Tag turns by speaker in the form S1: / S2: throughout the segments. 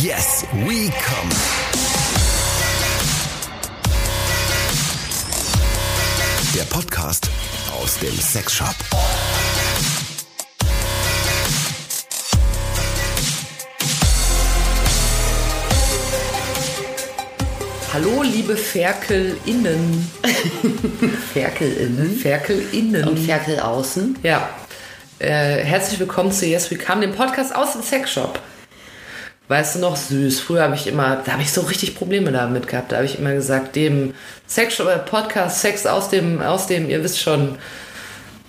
S1: Yes, we come. Der Podcast aus dem Sexshop.
S2: Hallo, liebe FerkelInnen.
S3: FerkelInnen.
S2: FerkelInnen.
S3: Und Ferkel außen.
S2: Ja. Äh, herzlich willkommen zu Yes We Come, dem Podcast aus dem Sexshop. Weißt du noch, süß, früher habe ich immer, da habe ich so richtig Probleme damit gehabt. Da habe ich immer gesagt, dem Sexshop, äh, Podcast, Sex aus dem, aus dem, ihr wisst schon,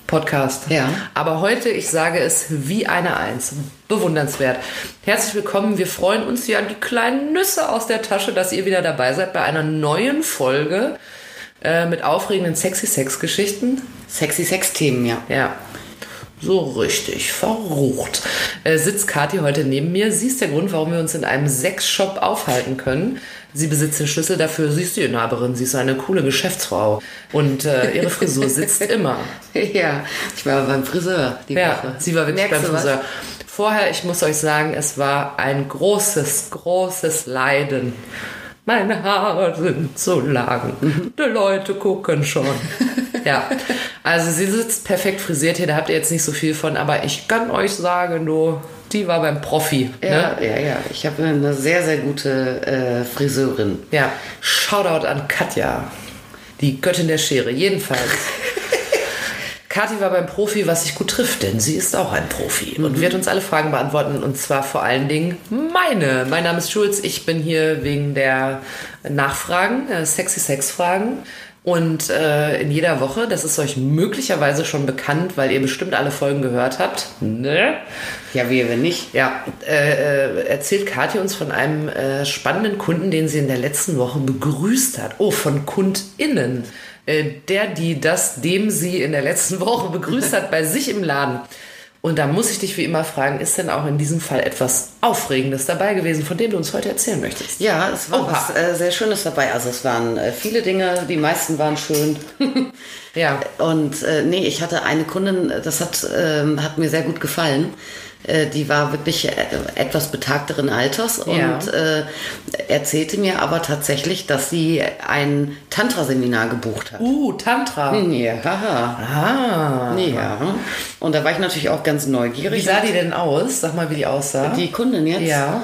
S2: Podcast.
S3: Ja.
S2: Aber heute, ich sage es wie eine Eins. Bewundernswert. Herzlich willkommen. Wir freuen uns ja die kleinen Nüsse aus der Tasche, dass ihr wieder dabei seid bei einer neuen Folge äh, mit aufregenden sexy Sex-Geschichten.
S3: Sexy Sex-Themen, ja.
S2: Ja. So richtig verrucht. Äh, sitzt Kathi heute neben mir. Sie ist der Grund, warum wir uns in einem Sexshop aufhalten können. Sie besitzt den Schlüssel dafür. Sie ist die Inhaberin. Sie ist eine coole Geschäftsfrau. Und äh, ihre Frisur sitzt immer.
S3: Ja, ich war beim Friseur die
S2: Ja,
S3: Woche.
S2: sie war wirklich
S3: Merkst
S2: beim? Friseur. Vorher, ich muss euch sagen, es war ein großes, großes Leiden. Meine Haare sind so lang.
S3: Mhm.
S2: Die Leute gucken schon. ja, also sie sitzt perfekt frisiert hier, da habt ihr jetzt nicht so viel von, aber ich kann euch sagen, du, die war beim Profi.
S3: Ja,
S2: Ne?
S3: ja, ja. Ich habe eine sehr, sehr gute äh, Friseurin.
S2: Ja, Shoutout an Katja, die Göttin der Schere. Jedenfalls. Kathi war beim Profi, was sich gut trifft, denn sie ist auch ein Profi und wird uns alle Fragen beantworten und zwar vor allen Dingen meine. Mein Name ist Schulz, ich bin hier wegen der Nachfragen, äh, sexy Sex-Fragen und äh, in jeder Woche, das ist euch möglicherweise schon bekannt, weil ihr bestimmt alle Folgen gehört habt, ne?
S3: Ja, wie, wenn nicht?
S2: Ja, äh, äh, erzählt Kathi uns von einem äh, spannenden Kunden, den sie in der letzten Woche begrüßt hat. Oh, von KundInnen. Äh, der, die das, dem sie in der letzten Woche begrüßt hat, bei sich im Laden. Und da muss ich dich wie immer fragen, ist denn auch in diesem Fall etwas Aufregendes dabei gewesen, von dem du uns heute erzählen möchtest?
S3: Ja, es war
S2: Oha.
S3: was äh, sehr Schönes dabei. Also es waren äh, viele Dinge, die meisten waren schön.
S2: Ja.
S3: Und äh, nee, ich hatte eine Kundin, das hat, ähm, hat mir sehr gut gefallen. Äh, die war wirklich äh, etwas betagteren Alters und
S2: Ja.
S3: äh, erzählte mir aber tatsächlich, dass sie ein Tantra-Seminar gebucht hat.
S2: Uh, Tantra.
S3: Ja,
S2: Ah.
S3: ja. Und da war ich natürlich auch ganz
S2: Wie
S3: neugierig.
S2: sah die denn aus? Sag mal, wie die aussah.
S3: Die Kundin jetzt?
S2: Ja.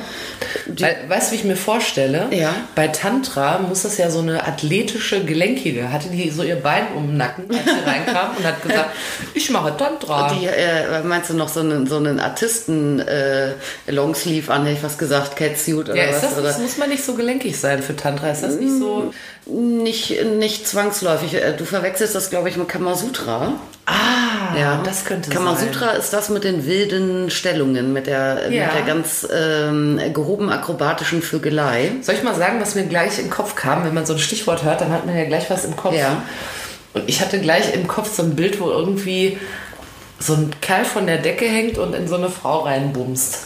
S2: Weil, weißt du, wie ich mir vorstelle?
S3: Ja.
S2: Bei Tantra muss das ja so eine athletische, gelenkige. Hatte die so ihr Bein um den Nacken, als sie reinkam und hat gesagt, ich mache Tantra.
S3: Die, äh, meinst du noch so einen, so einen Artisten äh, Longsleeve an, hätte ich was gesagt, Catsuit oder
S2: ja,
S3: was?
S2: das,
S3: oder?
S2: das muss man nicht so gelenkig sein für Tantra. Ist das nicht so?
S3: Nicht, nicht zwangsläufig. Äh, Du verwechselst das, glaube ich, mit Kamasutra.
S2: Ah,
S3: Ja,
S2: das könnte
S3: Kamasutra ist das mit den wilden Stellungen, mit der,
S2: Ja.
S3: mit der ganz ähm, gehoben akrobatischen Vögelei.
S2: sein. Soll ich mal sagen, was mir gleich im Kopf kam? Wenn man so ein Stichwort hört, dann hat man ja gleich was im Kopf.
S3: Ja.
S2: Und ich hatte gleich im Kopf so ein Bild, wo irgendwie so ein Kerl von der Decke hängt und in so eine Frau reinbumst.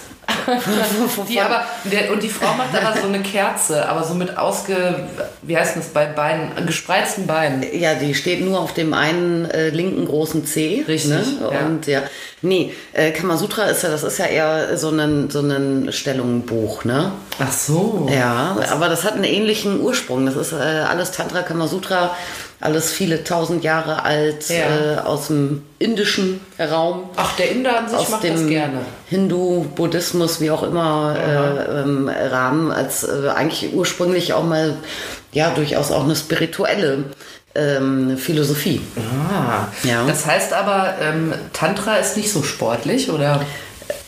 S2: Die aber, der, und die Frau macht aber so eine Kerze, aber so mit ausge, wie heißt das bei Beinen, gespreizten Beinen.
S3: Ja, die steht nur auf dem einen äh, linken großen C.
S2: Richtig,
S3: Ne?
S2: ja.
S3: Und ja, nee, äh, Kamasutra ist ja, das ist ja eher so ein, so ein Stellungenbuch, ne?
S2: Ach so.
S3: Ja, aber das hat einen ähnlichen Ursprung. Das ist äh, alles Tantra, Kamasutra, alles viele tausend Jahre alt,
S2: Ja.
S3: äh, aus dem indischen Raum.
S2: Ach, der Inder an sich
S3: aus
S2: macht das gerne.
S3: Hindu, Buddhismus, wie auch immer, äh, ähm, Rahmen, als äh, eigentlich ursprünglich auch mal, ja, durchaus auch eine spirituelle ähm, Philosophie.
S2: Ah.
S3: Ja.
S2: Das heißt aber, ähm, Tantra ist nicht so sportlich, oder?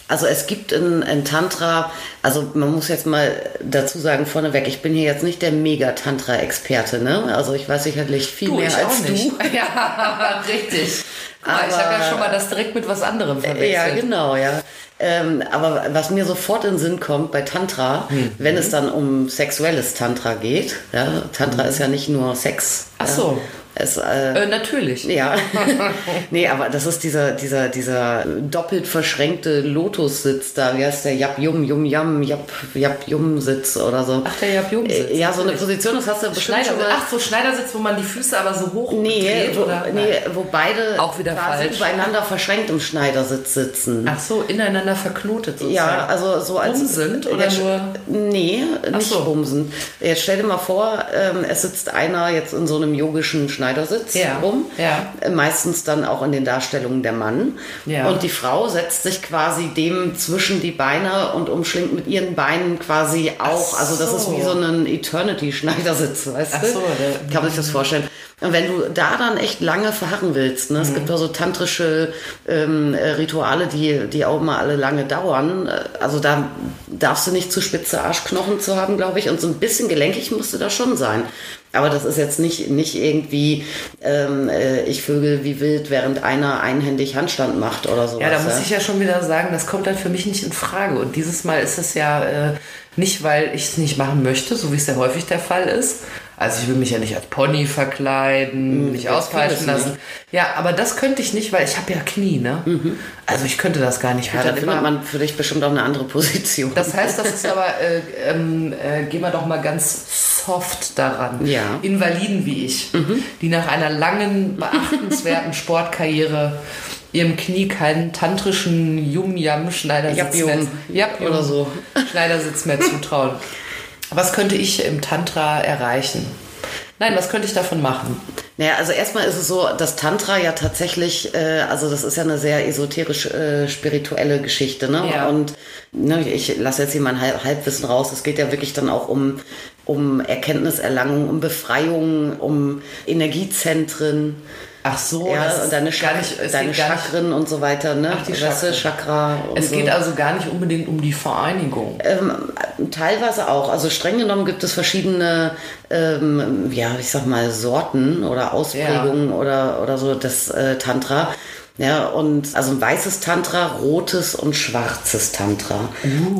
S3: Also es gibt in, in Tantra, also man muss jetzt mal dazu sagen vorneweg, ich bin hier jetzt nicht der Mega-Tantra-Experte, ne? Also ich weiß sicherlich viel mehr
S2: ich
S3: als
S2: auch
S3: du.
S2: nicht. Ja, richtig. Mal, ich
S3: Aber-
S2: habe ja schon mal das direkt mit was anderem verwechselt.
S3: Ja, genau, ja. Ähm, aber was mir sofort in den Sinn kommt bei Tantra,
S2: Mhm.
S3: wenn es dann um sexuelles Tantra geht, ja, Tantra ist ja nicht nur Sex.
S2: Ach
S3: ja,
S2: so.
S3: Es, äh,
S2: Äh, natürlich.
S3: ja, nee, aber das ist dieser, dieser, dieser doppelt verschränkte Lotussitz da. Wie heißt der? Yap Yum Yum Yam Yap Yap Yum Sitz oder so.
S2: Ach, der Yap Yum Sitz.
S3: Äh, Ja, so eine Position, das hast du bestimmt
S2: Schneider,
S3: schon mal.
S2: ach so, Schneidersitz, wo man die Füße aber so hoch
S3: Nee,
S2: dreht,
S3: wo,
S2: oder?
S3: nee, wo beide
S2: Auch wieder
S3: quasi
S2: falsch.
S3: übereinander verschränkt im Schneidersitz sitzen.
S2: Ach so, ineinander verknotet sozusagen.
S3: Ja, also so als
S2: Bumsend oder
S3: Jetzt-
S2: nur-
S3: Nee, nicht
S2: so.
S3: bumsend. Jetzt stell dir mal vor, ähm, es sitzt einer jetzt in so einem yogischen Schneidersitz
S2: Ja,
S3: rum.
S2: ja.
S3: Äh, Meistens dann auch in den Darstellungen der Mann.
S2: Ja.
S3: Und die Frau setzt sich quasi dem zwischen die Beine und umschlingt mit ihren Beinen quasi auch.
S2: Ach
S3: Also das ist
S2: so.
S3: wie so ein Eternity-Schneidersitz, weißt
S2: Ach
S3: du?
S2: so, der-
S3: Kann man sich das vorstellen. Und wenn du da dann echt lange verharren willst, ne? es
S2: Mhm.
S3: gibt da so tantrische ähm, äh, Rituale, die, die auch mal alle lange dauern. Äh, Also da darfst du nicht zu spitze Arschknochen zu haben, glaube ich. Und so ein bisschen gelenkig musst du da schon sein. Aber das ist jetzt nicht, nicht irgendwie, ähm, äh, ich vögel wie wild, während einer einhändig Handstand macht oder sowas.
S2: Ja, da muss ich ja schon wieder sagen, das kommt dann für mich nicht in Frage. Und dieses Mal ist es ja äh, nicht, weil ich es nicht machen möchte, so wie es ja häufig der Fall ist. Also ich will mich ja nicht als Pony verkleiden, mich
S3: das
S2: auspeitschen lassen. Ja, aber das könnte ich nicht, weil ich habe ja Knie, ne? Also ich könnte das gar nicht. Ich
S3: Ja, da
S2: dann
S3: findet man für dich bestimmt auch eine andere Position.
S2: Das heißt, das ist aber, äh, ähm, äh, gehen wir doch mal ganz soft daran.
S3: Ja.
S2: Invaliden wie ich, die nach einer langen, beachtenswerten Sportkarriere ihrem Knie keinen tantrischen Yum-Yam-Schneidersitz mehr, Yap
S3: Oder so.
S2: Schneidersitz mehr zutrauen. Was könnte ich im Tantra erreichen? Nein, was könnte ich davon machen?
S3: Naja, also erstmal ist es so, dass Tantra ja tatsächlich, äh, also das ist ja eine sehr esoterisch äh, spirituelle Geschichte, ne?
S2: Ja.
S3: Und ne, ich lasse jetzt hier mein Halb Halbwissen raus. Es geht ja wirklich dann auch um um Erkenntniserlangung, um Befreiung, um Energiezentren.
S2: Ach so,
S3: ja,
S2: das
S3: und deine, Chak
S2: nicht,
S3: deine
S2: gar nicht,
S3: Chakren und so weiter, ne?
S2: Ach, die Chakren.
S3: Chakra. Und
S2: es
S3: so.
S2: geht also gar nicht unbedingt um die Vereinigung.
S3: Ähm, teilweise auch. Also streng genommen gibt es verschiedene, ähm, ja, ich sag mal, Sorten oder Ausprägungen oder, oder so des äh, Tantra. Ja, und also ein weißes Tantra, rotes und schwarzes Tantra.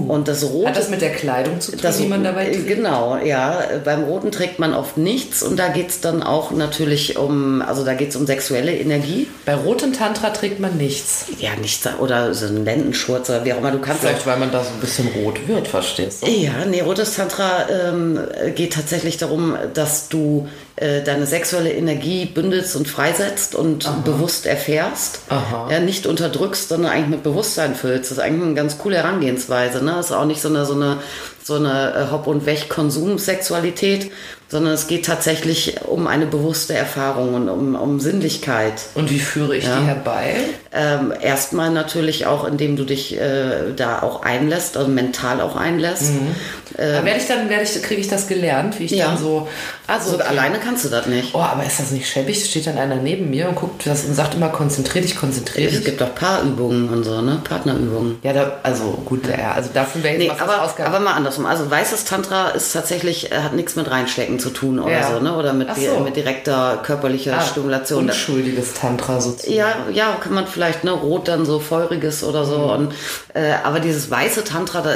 S3: Und das rote.
S2: Uh. Hat das mit der Kleidung zu tun,
S3: das,
S2: die man dabei
S3: äh,
S2: trägt?
S3: Genau, ja. Beim Roten trägt man oft nichts und da geht's dann auch natürlich um, also da geht's um sexuelle Energie.
S2: Bei rotem Tantra trägt man nichts.
S3: Ja, nichts, oder so ein Lendenschurz oder wie auch immer. Du kannst auch
S2: Vielleicht, weil man da so ein bisschen rot wird, verstehst du?
S3: Ja, nee, rotes Tantra ähm, geht tatsächlich darum, dass du äh, deine sexuelle Energie bündelst und freisetzt und bewusst erfährst.
S2: Aha.
S3: Ja, nicht unterdrückst, sondern eigentlich mit Bewusstsein füllst. Das ist eigentlich eine ganz coole Herangehensweise. Ne? Das ist auch nicht so eine, so eine, so eine äh, Hop- und Weg-Konsumsexualität, sondern es geht tatsächlich um eine bewusste Erfahrung und um, um Sinnlichkeit.
S2: Und wie führe ich die herbei?
S3: Ähm, erstmal natürlich auch, indem du dich äh, da auch einlässt, also mental auch einlässt.
S2: Da werde ich dann, werde ich, kriege ich das gelernt, wie ich
S3: Ja.
S2: dann so. Also
S3: So alleine kannst du das nicht.
S2: Oh, aber ist das nicht schäbig? Steht dann einer neben mir und guckt das und sagt immer, konzentrier dich, konzentrier
S3: Es
S2: dich.
S3: gibt auch Paarübungen und so, ne? Partnerübungen.
S2: Ja, da, also gut, ja, also dafür wäre ich
S3: Nee,
S2: fast
S3: aber, aber mal andersrum. Also weißes Tantra ist tatsächlich, äh, hat nichts mit reinstecken zu tun oder
S2: Ja.
S3: so, ne? Oder mit,
S2: so.
S3: mit direkter körperlicher
S2: Ah,
S3: Stimulation.
S2: Unschuldiges Tantra sozusagen.
S3: Ja, ja, kann man vielleicht, ne, rot dann so feuriges oder so.
S2: Mhm.
S3: Und, äh, aber dieses weiße Tantra, da,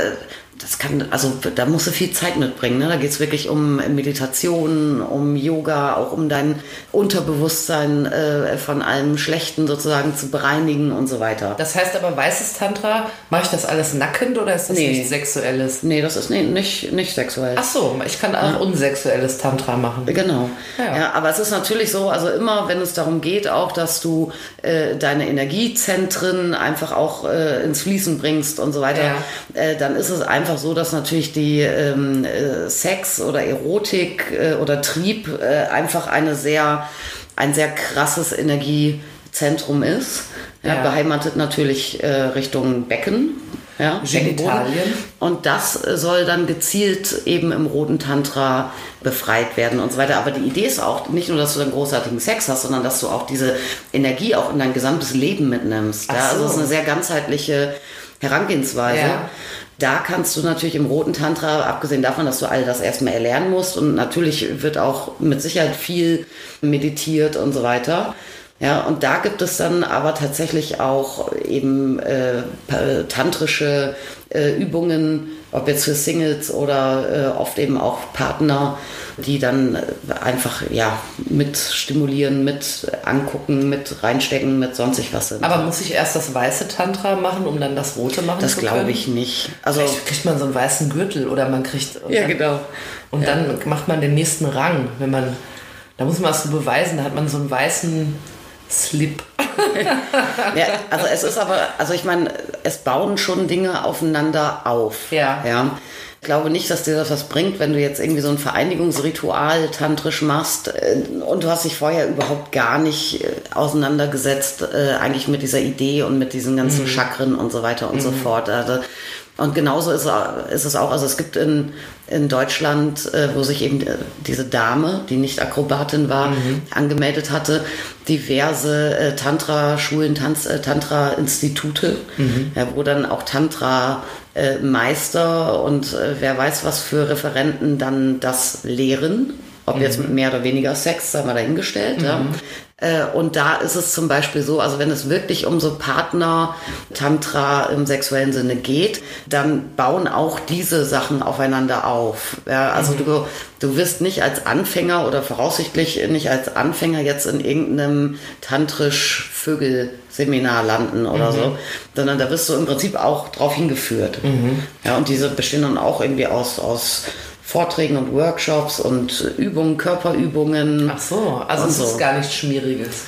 S3: das kann, also da musst du viel Zeit mitbringen. Ne? Da geht's wirklich um Meditation, um Yoga, auch um dein Unterbewusstsein äh, von allem Schlechten sozusagen zu bereinigen und so weiter.
S2: Das heißt aber, weißes Tantra, mache ich das alles nackend oder ist das
S3: Nee.
S2: nichts Sexuelles?
S3: Nee, das ist nee, nicht, nicht sexuell.
S2: Ach so, ich kann auch unsexuelles Tantra machen.
S3: Genau.
S2: Ja.
S3: Ja. aber es ist natürlich so, also immer, wenn es darum geht, auch, dass du äh, deine Energiezentren einfach auch äh, ins Fließen bringst und so weiter,
S2: Ja.
S3: äh, dann ist es einfach so, dass natürlich die ähm, äh, Sex oder Erotik äh, oder Trieb äh, einfach eine sehr, ein sehr krasses Energiezentrum ist. Ja,
S2: Ja.
S3: Beheimatet natürlich äh, Richtung Becken. Ja.
S2: Genitalien.
S3: Und das soll dann gezielt eben im roten Tantra befreit werden und so weiter. Aber die Idee ist auch nicht nur, dass du dann großartigen Sex hast, sondern dass du auch diese Energie auch in dein gesamtes Leben mitnimmst. Ja, also
S2: so.
S3: es ist eine sehr ganzheitliche Herangehensweise.
S2: Ja.
S3: Da kannst du natürlich im roten Tantra, abgesehen davon, dass du all das erstmal erlernen musst und natürlich wird auch mit Sicherheit viel meditiert und so weiter. Ja, und da gibt es dann aber tatsächlich auch eben äh, tantrische äh, Übungen, ob jetzt für Singles oder äh, oft eben auch Partner, die dann einfach ja mit stimulieren, mit angucken, mit reinstecken, mit sonstig was sind.
S2: Aber muss ich erst das weiße Tantra machen, um dann das rote machen
S3: das
S2: zu können?
S3: Das glaube ich nicht.
S2: Also Vielleicht kriegt man so einen weißen Gürtel oder man kriegt
S3: ja dann, genau
S2: und ja. dann macht man den nächsten Rang, wenn man da muss man was so beweisen, da hat man so einen weißen Slip.
S3: Ja, also es ist aber, also ich meine, es bauen schon Dinge aufeinander auf.
S2: Ja.
S3: ja. Ich glaube nicht, dass dir das was bringt, wenn du jetzt irgendwie so ein Vereinigungsritual tantrisch machst äh, und du hast dich vorher überhaupt gar nicht äh, auseinandergesetzt, äh, eigentlich mit dieser Idee und mit diesen ganzen mhm. Chakren und so weiter und mhm. so fort. Also und genauso ist, ist, es auch, also es gibt in, in Deutschland, äh, wo sich eben äh, diese Dame, die nicht Akrobatin war, mhm. angemeldet hatte, diverse äh, Tantra-Schulen, äh, Tantra-Institute, mhm. ja, wo dann auch Tantra-Meister und äh, wer weiß was für Referenten dann das lehren. Ob mhm. jetzt mit mehr oder weniger Sex, sei mal dahingestellt. Ja. Äh, und da ist es zum Beispiel so, also wenn es wirklich um so Partner-Tantra im sexuellen Sinne geht, dann bauen auch diese Sachen aufeinander auf. Ja, also mhm. du, du wirst nicht als Anfänger oder voraussichtlich nicht als Anfänger jetzt in irgendeinem tantrisch Vögel-Seminar landen oder mhm. so, sondern da wirst du im Prinzip auch drauf hingeführt. Mhm. Ja, und diese bestehen dann auch irgendwie aus, aus Vorträgen und Workshops und Übungen, Körperübungen.
S2: Ach so, also es so. ist gar nichts Schmieriges.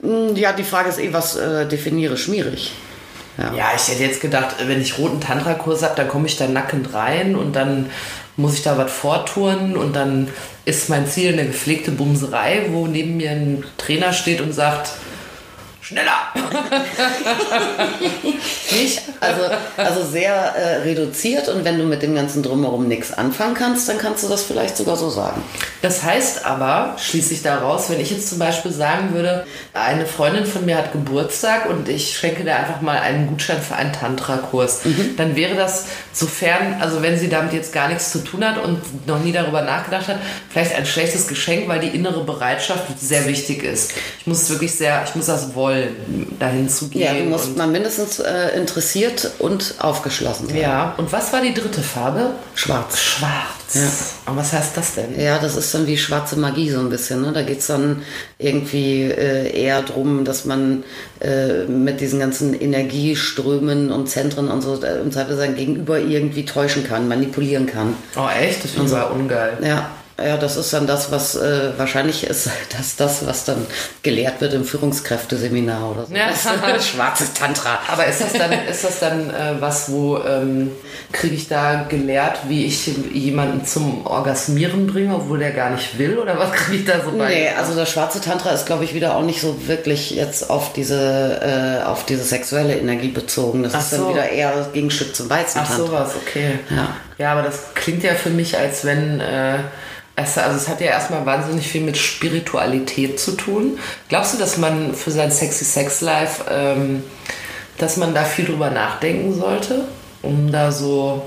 S3: Hm, ja, die Frage ist eh, was äh, definiere schmierig?
S2: Ja. ja. ich hätte jetzt gedacht, wenn ich roten Tantra-Kurs habe, dann komme ich da nackend rein und dann muss ich da was vortouren und dann ist mein Ziel eine gepflegte Bumserei, wo neben mir ein Trainer steht und sagt, schneller.
S3: Nicht? Also, also sehr äh, reduziert und wenn du mit dem ganzen Drumherum nichts anfangen kannst, dann kannst du das vielleicht sogar so sagen.
S2: Das heißt aber, schließe ich daraus, wenn ich jetzt zum Beispiel sagen würde, eine Freundin von mir hat Geburtstag und ich schenke dir einfach mal einen Gutschein für einen Tantra-Kurs, mhm. dann wäre das, sofern, also wenn sie damit jetzt gar nichts zu tun hat und noch nie darüber nachgedacht hat, vielleicht ein schlechtes Geschenk, weil die innere Bereitschaft sehr wichtig ist. Ich muss es wirklich sehr, ich muss das wollen, dahin zu gehen.
S3: Ja, du musst mal mindestens äh, interessiert und aufgeschlossen sein.
S2: Ja, und was war die dritte Farbe?
S3: Schwarz.
S2: Schwarz. Ja. Und was heißt das denn?
S3: Ja, das ist dann wie schwarze Magie so ein bisschen. Ne? Da geht es dann irgendwie äh, eher darum, dass man äh, mit diesen ganzen Energieströmen und Zentren und so äh, im Zweifel sein Gegenüber irgendwie täuschen kann, manipulieren kann.
S2: Oh echt? Das finde ich so. ungeil.
S3: Ja. Ja, das ist dann das, was äh, wahrscheinlich ist, dass das, was dann gelehrt wird im Führungskräfteseminar oder so. Ja. Schwarzes Tantra.
S2: Aber ist das dann, ist das dann äh, was, wo ähm, kriege ich da gelehrt, wie ich jemanden zum Orgasmieren bringe, obwohl der gar nicht will? Oder was kriege ich da so bei?
S3: Nee, also das schwarze Tantra ist, glaube ich, wieder auch nicht so wirklich jetzt auf diese, äh, auf diese sexuelle Energie bezogen. Das Ach ist so. dann wieder eher das Gegenstück zum weißen
S2: Ach,
S3: Tantra.
S2: Ach sowas, okay. Ja. ja, aber das klingt ja für mich, als wenn äh, also es hat ja erstmal wahnsinnig viel mit Spiritualität zu tun. Glaubst du, dass man für sein Sexy Sex Life, ähm, dass man da viel drüber nachdenken sollte, um da so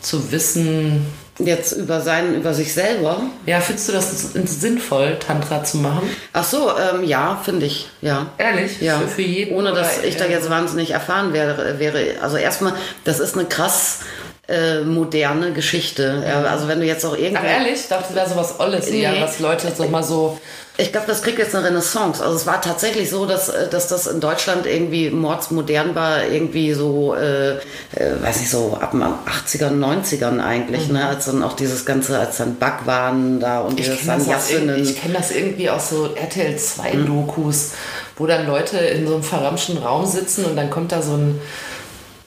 S2: zu wissen,
S3: Jetzt über sein, über sich selber.
S2: Ja, findest du das sinnvoll, Tantra zu machen?
S3: Ach so, ähm, ja, finde ich, ja.
S2: Ehrlich?
S3: Ja.
S2: Für, für jeden?
S3: Ohne dass ich da jetzt wahnsinnig erfahren wäre, wäre. Also erstmal, das ist eine krass äh, moderne Geschichte. Ja, also wenn du jetzt auch irgendwie.
S2: Ach ehrlich? Ich dachte, das wäre sowas Olles nee. eher, was Leute so mal so.
S3: Ich glaube, das kriegt jetzt eine Renaissance. Also es war tatsächlich so, dass, äh, dass das in Deutschland irgendwie mordsmodern war, irgendwie so, äh, äh, weiß ich so, ab den 80ern, 90ern eigentlich, mhm. ne? als dann auch dieses Ganze, als dann Backwaren da und
S2: dieses Sanjassinnen. Ich kenne das irgendwie aus so RTL 2 mhm. Dokus, wo dann Leute in so einem verramschten Raum sitzen und dann kommt da so ein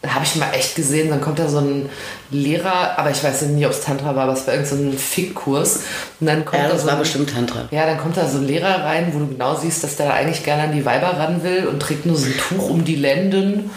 S2: habe ich mal echt gesehen, dann kommt da so ein Lehrer, aber ich weiß nicht, ob es Tantra war, aber es war irgendein so Fickkurs. Und dann kommt
S3: ja, das
S2: da so
S3: war
S2: ein,
S3: bestimmt Tantra.
S2: Ja, dann kommt da so ein Lehrer rein, wo du genau siehst, dass der da eigentlich gerne an die Weiber ran will und trägt nur so ein Tuch um die Lenden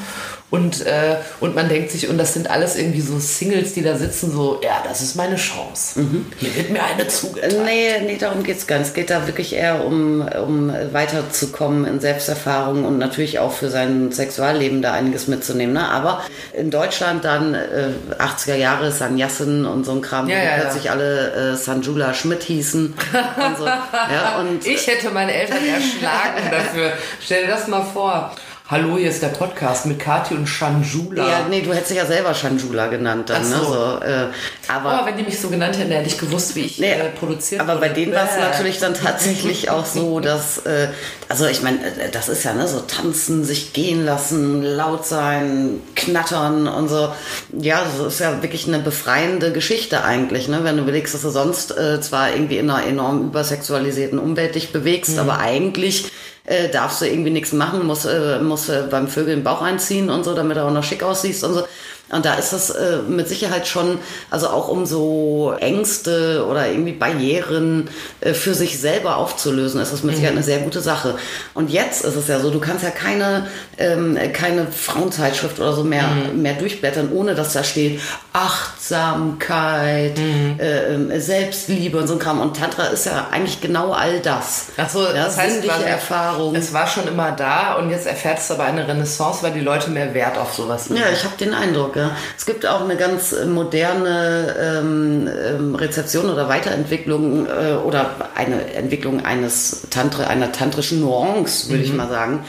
S2: Und, äh, und man denkt sich, und das sind alles irgendwie so Singles, die da sitzen, so, ja, das ist meine Chance. Hier wird mir eine zugeteilt.
S3: Nee, nee, darum geht es gar nicht. Es geht da wirklich eher um, um weiterzukommen in Selbsterfahrung und natürlich auch für sein Sexualleben da einiges mitzunehmen. Ne? Aber in Deutschland dann äh, 80er Jahre Sanyasin und so ein Kram,
S2: Ja,
S3: die
S2: ja, ja.
S3: plötzlich alle äh, Sanjula Schmidt hießen. und so. ja, und
S2: Ich hätte meine Eltern erschlagen dafür. Stell dir das mal vor. Hallo, hier ist der Podcast mit Kati und Shanjula.
S3: ja, nee, du hättest dich ja selber Shanjula genannt dann. Ne?
S2: so.
S3: So, äh, aber
S2: Oh, wenn die mich so genannt hätten, hätte ich gewusst, wie ich
S3: Nee,
S2: äh, produziert
S3: aber bei denen war es natürlich dann tatsächlich auch so, dass, äh, also ich meine, äh, das ist ja ne, so tanzen, sich gehen lassen, laut sein, knattern und so. Ja, das ist ja wirklich eine befreiende Geschichte eigentlich, ne? wenn du überlegst, dass du sonst äh, zwar irgendwie in einer enorm übersexualisierten Umwelt dich bewegst, aber eigentlich äh, darfst du irgendwie nichts machen, musst, äh, musst äh, beim Vögel den Bauch einziehen und so, damit du auch noch schick aussiehst und so. Und da ist das äh, mit Sicherheit schon, also auch um so Ängste oder irgendwie Barrieren äh, für sich selber aufzulösen, ist das mit Sicherheit eine sehr gute Sache. Und jetzt ist es ja so, du kannst ja keine, ähm, keine Frauenzeitschrift oder so mehr, mehr durchblättern, ohne dass da steht Achtsamkeit, äh, ähm, Selbstliebe und so ein Kram. Und Tantra ist ja eigentlich genau all das.
S2: Ach so,
S3: ja,
S2: das heißt, quasi,
S3: Erfahrung.
S2: Es war schon immer da und jetzt erfährt es aber eine Renaissance, weil die Leute mehr Wert auf sowas
S3: Ja, ich habe den Eindruck, ja. Es gibt auch eine ganz äh, moderne ähm, ähm, Rezeption oder Weiterentwicklung äh, oder eine Entwicklung eines Tantra, einer tantrischen Nuance, würde ich mal sagen.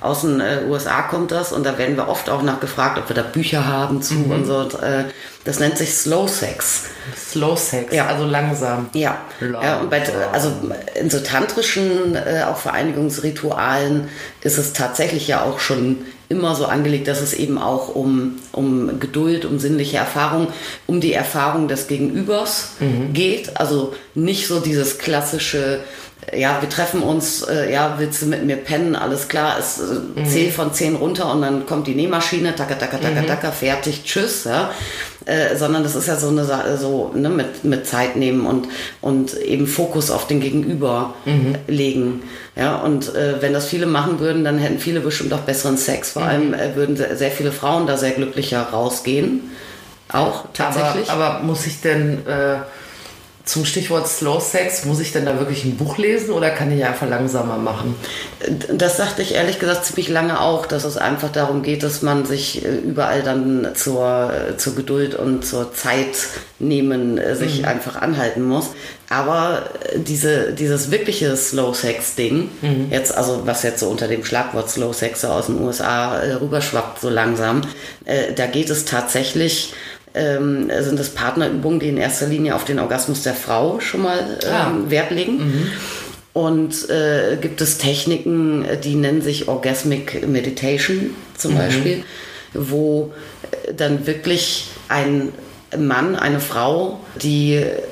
S3: Aus den äh, USA kommt das und da werden wir oft auch nachgefragt, ob wir da Bücher haben zu und so. Und, äh, das nennt sich Slow Sex.
S2: Slow Sex,
S3: Ja.
S2: also langsam.
S3: Ja,
S2: Langsam.
S3: ja und bei, also in so tantrischen äh, auch Vereinigungsritualen ist es tatsächlich ja auch schon immer so angelegt, dass es eben auch um, um Geduld, um sinnliche Erfahrung, um die Erfahrung des Gegenübers geht. Also nicht so dieses klassische, äh, ja, wir treffen uns, äh, ja, willst du mit mir pennen, alles klar, es äh, zählt von 10 runter und dann kommt die Nähmaschine, taka, taka, taka, taka, fertig, tschüss, ja. Äh, sondern das ist ja so eine Sache, so ne, mit, mit Zeit nehmen und, und eben Fokus auf den Gegenüber legen. Ja, und äh, wenn das viele machen würden, dann hätten viele bestimmt auch besseren Sex. Vor allem äh, würden sehr, sehr viele Frauen da sehr glücklicher rausgehen. Auch tatsächlich.
S2: Aber, aber muss ich denn äh, zum Stichwort Slow Sex, muss ich denn da wirklich ein Buch lesen oder kann ich einfach langsamer machen?
S3: Das sagte ich ehrlich gesagt ziemlich lange auch, dass es einfach darum geht, dass man sich äh, überall dann zur, äh, zur Geduld und zur Zeit nehmen, äh, sich einfach anhalten muss. Aber diese, dieses wirkliche Slow Sex Ding, jetzt also was jetzt so unter dem Schlagwort Slow Sex aus den USA rüberschwappt so langsam, da geht es tatsächlich ähm, sind es Partnerübungen, die in erster Linie auf den Orgasmus der Frau schon mal ähm,
S2: Ah.
S3: Wert legen. Und äh, gibt es Techniken, die nennen sich Orgasmic Meditation zum Beispiel, wo äh, dann wirklich ein Mann, eine Frau, die äh,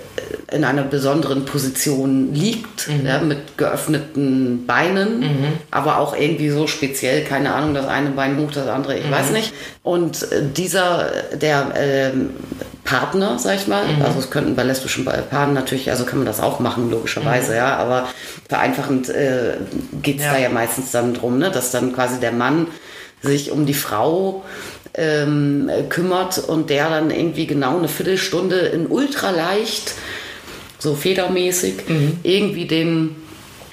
S3: in einer besonderen Position liegt, ja, mit geöffneten Beinen, aber auch irgendwie so speziell, keine Ahnung, das eine Bein hoch, das andere, ich weiß nicht. Und äh, dieser, der ähm, Partner, sag ich mal, also es könnten bei lesbischen Paaren natürlich, also kann man das auch machen, logischerweise, ja, aber vereinfachend äh, geht es
S2: Ja.
S3: da ja meistens dann drum, ne, dass dann quasi der Mann sich um die Frau ähm, äh, kümmert und der dann irgendwie genau eine Viertelstunde in ultraleicht, so federmäßig, irgendwie den,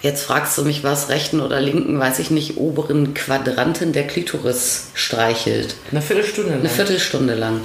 S3: jetzt fragst du mich was, rechten oder linken, weiß ich nicht, oberen Quadranten der Klitoris streichelt.
S2: Eine Viertelstunde lang.
S3: Eine Viertelstunde lang.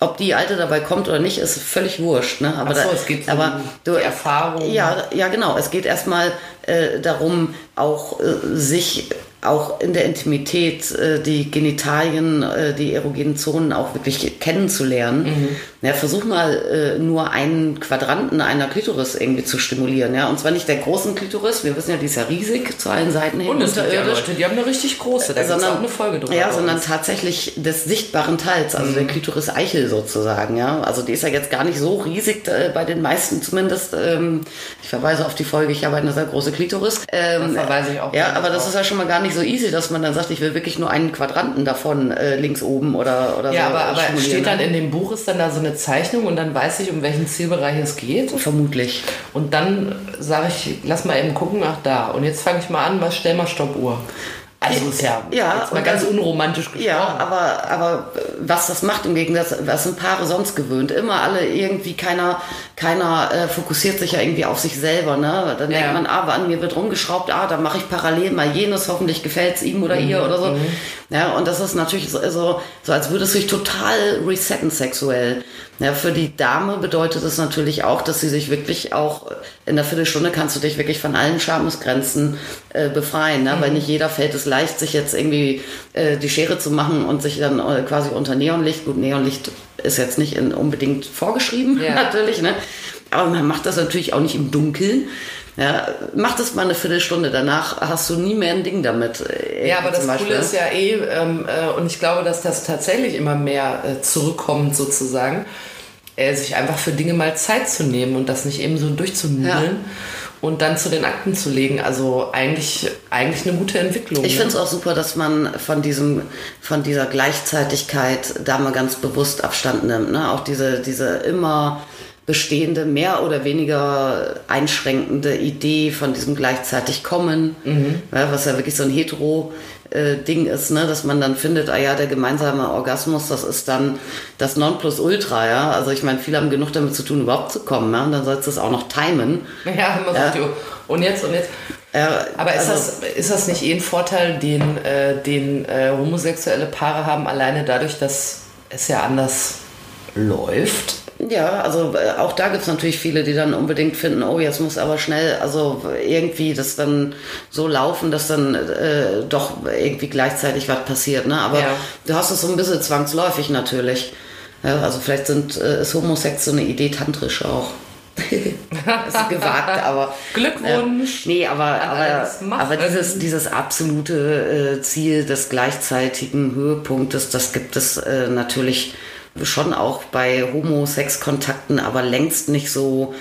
S3: Ob die Alte dabei kommt oder nicht, ist völlig wurscht. Ne? Aber
S2: so,
S3: da,
S2: es geht so
S3: aber
S2: um
S3: du,
S2: die Erfahrung.
S3: Ja, ja, genau. Es geht erstmal äh, darum, auch äh, sich auch in der Intimität äh, die Genitalien, äh, die erogenen Zonen auch wirklich kennenzulernen.
S2: Mhm.
S3: Ja, versuch mal äh, nur einen Quadranten einer Klitoris irgendwie zu stimulieren. Ja? Und zwar nicht der großen Klitoris, wir wissen ja, die ist ja riesig zu allen Seiten hin.
S2: Und es gibt ja. Leute, die haben eine richtig große, da
S3: sondern,
S2: auch eine Folge drüber.
S3: Ja, sondern
S2: uns.
S3: tatsächlich des sichtbaren Teils, also
S2: Mhm.
S3: der Klitoris Eichel sozusagen, ja. Also die ist ja jetzt gar nicht so riesig, äh, bei den meisten zumindest. Ähm, ich verweise auf die Folge, ich habe eine sehr große Klitoris. Ähm,
S2: Da verweise ich auch
S3: Ja, aber das
S2: drauf.
S3: ist ja schon mal gar nicht so easy, dass man dann sagt, ich will wirklich nur einen Quadranten davon äh, links oben oder, oder
S2: Ja,
S3: so.
S2: aber, aber
S3: stimulieren,
S2: steht dann
S3: ne?
S2: in dem Buch, ist dann da so eine Zeichnung und dann weiß ich, um welchen Zielbereich es geht.
S3: Vermutlich.
S2: Und dann sage ich, lass mal eben gucken, ach da. Und jetzt fange ich mal an, was stell mal Stoppuhr. Also ist ja,
S3: Ja,
S2: jetzt mal ganz unromantisch gesprochen.
S3: Ja, aber, aber was das macht im Gegensatz, was sind Paare sonst gewöhnt? Immer alle irgendwie, keiner, keiner äh, fokussiert sich ja irgendwie auf sich selber. Ne? Dann
S2: Ja.
S3: denkt man, ah, an mir wird rumgeschraubt, ah, dann mache ich parallel mal jenes, hoffentlich gefällt es ihm oder
S2: Mhm,
S3: ihr oder so. Ja, und das ist natürlich so, so, so als würde es sich total resetten sexuell. Ja, für die Dame bedeutet es natürlich auch, dass sie sich wirklich auch in der Viertelstunde kannst du dich wirklich von allen Schamesgrenzen äh, befreien, ne? weil
S2: Mhm.
S3: nicht jeder fällt es leicht, sich jetzt irgendwie äh, die Schere zu machen und sich dann äh, quasi unter Neonlicht, gut, Neonlicht ist jetzt nicht in, unbedingt vorgeschrieben,
S2: Ja.
S3: natürlich, ne? aber man macht das natürlich auch nicht im Dunkeln. Ja, mach das mal eine Viertelstunde, danach hast du nie mehr ein Ding damit. äh,
S2: Ja, aber das
S3: Beispiel,
S2: Coole
S3: ne?
S2: ist ja eh, ähm, äh, und ich glaube, dass das tatsächlich immer mehr äh, zurückkommt sozusagen, äh, sich einfach für Dinge mal Zeit zu nehmen und das nicht eben so durchzunuddeln
S3: Ja.
S2: Und dann zu den Akten zu legen. Also eigentlich, eigentlich eine gute Entwicklung.
S3: Ich
S2: ne?
S3: finde es auch super, dass man von diesem, von dieser Gleichzeitigkeit da mal ganz bewusst Abstand nimmt. Ne? Auch diese, diese immer bestehende, mehr oder weniger einschränkende Idee von diesem gleichzeitig kommen, ja, was ja wirklich so ein hetero äh, Ding ist, ne, dass man dann findet, ah ja, der gemeinsame Orgasmus, das ist dann das Nonplusultra, ja. Also ich meine, viele haben genug damit zu tun, überhaupt zu kommen, ja. Und dann sollst du es auch noch timen.
S2: Ja, immer
S3: Ja.
S2: so, und jetzt, und jetzt.
S3: Ja,
S2: Aber ist,
S3: also-
S2: das, ist das nicht eh ein Vorteil, den, äh, den äh, homosexuelle Paare haben, alleine dadurch, dass es ja anders läuft?
S3: Ja, also äh, auch da gibt's natürlich viele, die dann unbedingt finden, oh, jetzt muss aber schnell, also irgendwie das dann so laufen, dass dann äh, doch irgendwie gleichzeitig was passiert. Ne? Aber
S2: Ja.
S3: du hast es so ein bisschen zwangsläufig natürlich. Ja, also vielleicht sind, äh, ist Homosex so eine Idee tantrisch auch. ist gewagt, aber.
S2: Glückwunsch
S3: Ja, nee, aber, aber, aber dieses, dieses absolute äh, Ziel des gleichzeitigen Höhepunktes, das gibt es äh, natürlich schon auch bei Homo-Sex-Kontakten, aber längst nicht so,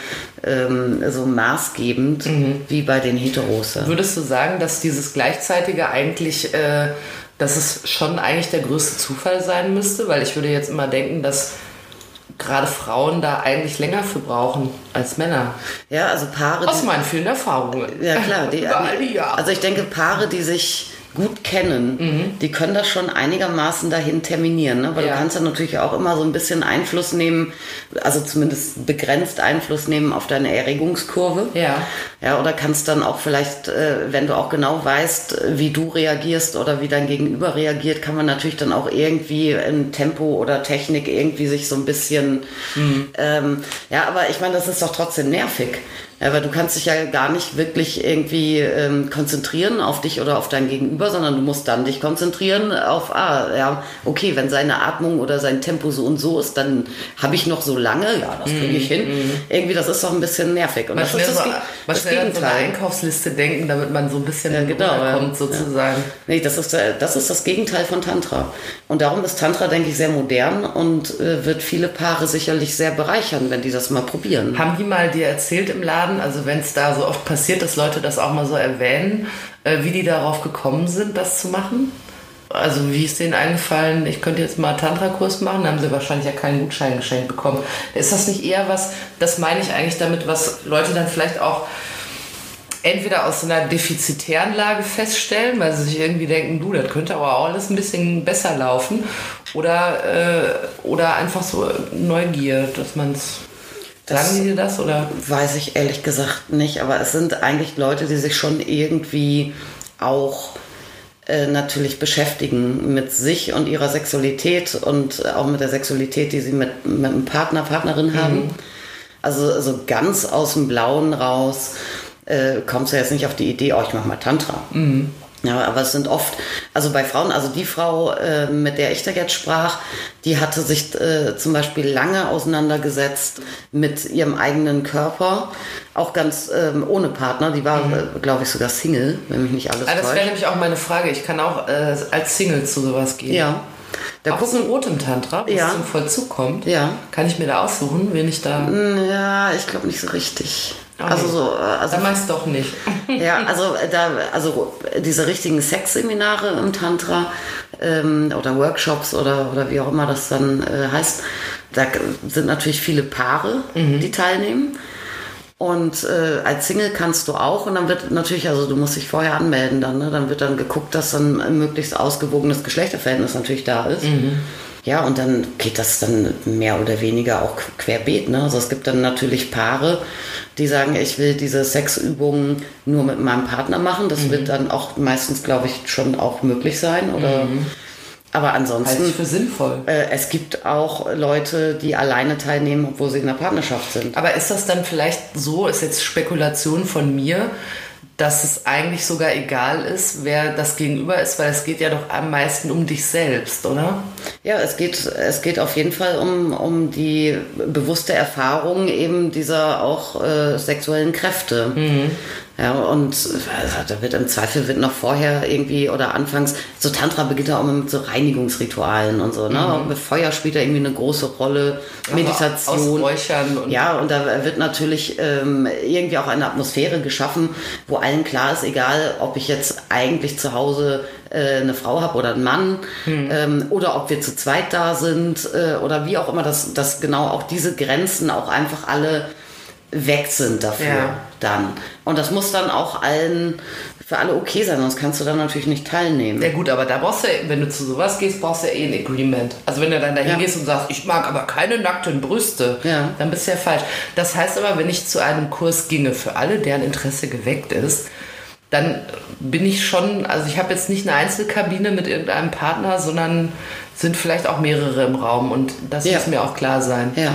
S3: ähm, so maßgebend
S2: Mhm.
S3: wie bei den Heteros.
S2: Würdest du sagen, dass dieses Gleichzeitige eigentlich, äh, dass es schon eigentlich der größte Zufall sein müsste? Weil ich würde jetzt immer denken, dass gerade Frauen da eigentlich länger für brauchen als Männer.
S3: Ja, also Paare.
S2: Aus meinen vielen Erfahrungen.
S3: Ja, klar. Die. Also ich denke, Paare, die sich gut kennen, die können das schon einigermaßen dahin terminieren. Ne? Weil
S2: Ja.
S3: du kannst ja natürlich auch immer so ein bisschen Einfluss nehmen, also zumindest begrenzt Einfluss nehmen auf deine Erregungskurve.
S2: Ja.
S3: Ja, oder kannst dann auch vielleicht, äh, wenn du auch genau weißt, wie du reagierst oder wie dein Gegenüber reagiert, kann man natürlich dann auch irgendwie in Tempo oder Technik irgendwie sich so ein bisschen, ähm, ja, aber ich meine, das ist doch trotzdem nervig. Ja, weil du kannst dich ja gar nicht wirklich irgendwie ähm, konzentrieren auf dich oder auf dein Gegenüber, sondern du musst dann dich konzentrieren auf, ah, ja, okay, wenn seine Atmung oder sein Tempo so und so ist, dann habe ich noch so lange, ja, das kriege ich hin. Irgendwie, das ist doch ein bisschen nervig. Und
S2: Man
S3: das ist das,
S2: so,
S3: Ge- das
S2: an so eine
S3: Gegenteil.
S2: Einkaufsliste denken, damit man so ein bisschen
S3: Ja, genau, ja.
S2: kommt sozusagen.
S3: Nee, das ist, äh, das ist das Gegenteil von Tantra. Und darum ist Tantra, denke ich, sehr modern und äh, wird viele Paare sicherlich sehr bereichern, wenn die das mal probieren.
S2: Haben die mal dir erzählt im Laden, also wenn es da so oft passiert, dass Leute das auch mal so erwähnen, äh, wie die darauf gekommen sind, das zu machen? Also wie ist denen eingefallen, ich könnte jetzt mal Tantra-Kurs machen, da haben sie wahrscheinlich ja keinen Gutschein geschenkt bekommen. Ist das nicht eher was, das meine ich eigentlich damit, was Leute dann vielleicht auch entweder aus einer defizitären Lage feststellen, weil sie sich irgendwie denken, du, das könnte aber auch alles ein bisschen besser laufen, oder, äh, oder einfach so Neugier, dass man es... Sagen die dir das oder?
S3: Weiß ich ehrlich gesagt nicht, aber es sind eigentlich Leute, die sich schon irgendwie auch äh, natürlich beschäftigen mit sich und ihrer Sexualität und auch mit der Sexualität, die sie mit, mit einem Partner, Partnerin haben. Also so ganz aus dem Blauen raus äh, kommst du jetzt nicht auf die Idee, oh, ich mach mal Tantra. Ja, aber es sind oft, also bei Frauen, also die Frau, äh, mit der ich da jetzt sprach, die hatte sich äh, zum Beispiel lange auseinandergesetzt mit ihrem eigenen Körper, auch ganz ähm, ohne Partner. Die war, äh, glaube ich, sogar Single, wenn mich nicht alles
S2: Ah, das wäre
S3: täuscht.
S2: nämlich auch meine Frage. Ich kann auch äh, als Single zu sowas gehen.
S3: Ja. Da
S2: Auch
S3: gucken,
S2: zum Rotem Tantra, wo
S3: Ja.
S2: es zum Vollzug kommt.
S3: Ja.
S2: Kann ich mir da aussuchen, wen ich da.
S3: ja, ich glaube nicht so richtig. Also so, äh, also
S2: Dann meist doch nicht.
S3: Ja, also äh, da, also diese richtigen Sexseminare im Tantra ähm, oder Workshops oder, oder wie auch immer das dann äh, heißt, da sind natürlich viele Paare, die teilnehmen. Und äh, als Single kannst du auch und dann wird natürlich, also du musst dich vorher anmelden dann, ne? dann wird dann geguckt, dass dann ein möglichst ausgewogenes Geschlechterverhältnis natürlich da ist. Ja, und dann geht das dann mehr oder weniger auch querbeet. Ne? Also es gibt dann natürlich Paare, die sagen, ich will diese Sexübungen nur mit meinem Partner machen. Das wird dann auch meistens, glaube ich, schon auch möglich sein. Oder aber ansonsten.
S2: Halte ich für sinnvoll.
S3: Äh, es gibt auch Leute, die alleine teilnehmen, obwohl sie in einer Partnerschaft sind.
S2: Aber ist das dann vielleicht so, ist jetzt Spekulation von mir, dass es eigentlich sogar egal ist, wer das Gegenüber ist, weil es geht ja doch am meisten um dich selbst, oder?
S3: Ja, es geht, es geht auf jeden Fall um, um die bewusste Erfahrung eben dieser auch äh, sexuellen Kräfte. Ja, und äh, da wird im Zweifel wird noch vorher irgendwie oder anfangs, so Tantra beginnt ja auch immer mit so Reinigungsritualen und so, ne? Mit Feuer spielt da irgendwie eine große Rolle, Meditation.
S2: Und
S3: Ja, und da wird natürlich ähm, irgendwie auch eine Atmosphäre geschaffen, wo allen klar ist, egal ob ich jetzt eigentlich zu Hause äh, eine Frau habe oder einen Mann ähm, oder ob wir zu zweit da sind äh, oder wie auch immer, dass, dass genau auch diese Grenzen auch einfach alle weg sind dafür
S2: Ja.
S3: Dann. Und das muss dann auch allen für alle okay sein, sonst kannst du dann natürlich nicht teilnehmen.
S2: Ja gut, aber da brauchst du, ja- wenn du zu sowas gehst, brauchst du ja eh ein Agreement. Also wenn du dann dahin
S3: Ja.
S2: gehst und sagst, ich mag aber keine nackten Brüste,
S3: Ja.
S2: dann bist du ja falsch. Das heißt aber, wenn ich zu einem Kurs ginge, für alle, deren Interesse geweckt ist, dann bin ich schon, also ich habe jetzt nicht eine Einzelkabine mit irgendeinem Partner, sondern sind vielleicht auch mehrere im Raum und das
S3: Ja.
S2: muss mir auch klar sein.
S3: Ja.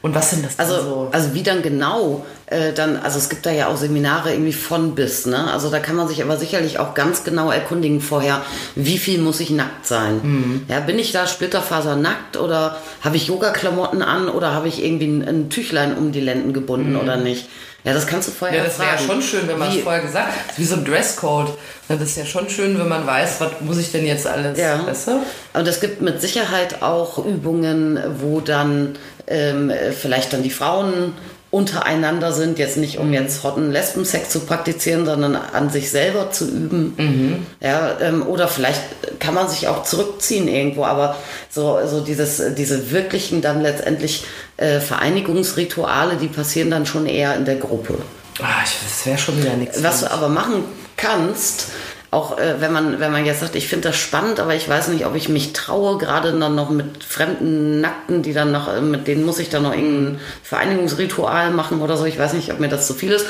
S2: Und was sind das
S3: Also,
S2: so?
S3: also wie dann genau äh, dann, also es gibt da ja auch Seminare irgendwie von bis, ne? Also da kann man sich aber sicherlich auch ganz genau erkundigen vorher, wie viel muss ich nackt sein?
S2: Mhm.
S3: Ja, bin ich da splitterfaser nackt oder habe ich Yoga-Klamotten an oder habe ich irgendwie ein, ein Tüchlein um die Lenden gebunden oder nicht? Ja, das kannst du vorher
S2: Mhm. Ja, das wäre ja schon schön, wenn man es vorher gesagt hat. Wie so ein Dresscode. Das ist ja schon schön, wenn man weiß, was muss ich denn jetzt alles
S3: Ja.
S2: besser?
S3: Und es gibt mit Sicherheit auch Übungen, wo dann ähm, vielleicht dann die Frauen untereinander sind, jetzt nicht um jetzt Hotten Lesbensex zu praktizieren, sondern an sich selber zu üben. Ja, ähm, oder vielleicht kann man sich auch zurückziehen irgendwo, aber so, so dieses, diese wirklichen dann letztendlich äh, Vereinigungsrituale, die passieren dann schon eher in der Gruppe.
S2: Ah, ich, das wäre schon wieder nichts.
S3: Was du aber machen kannst, auch äh, wenn man wenn man jetzt sagt, ich finde das spannend, aber ich weiß nicht, ob ich mich traue, gerade dann noch mit fremden Nackten, die dann noch, äh, mit denen muss ich dann noch irgendein Vereinigungsritual machen oder so. Ich weiß nicht, ob mir das zu viel ist.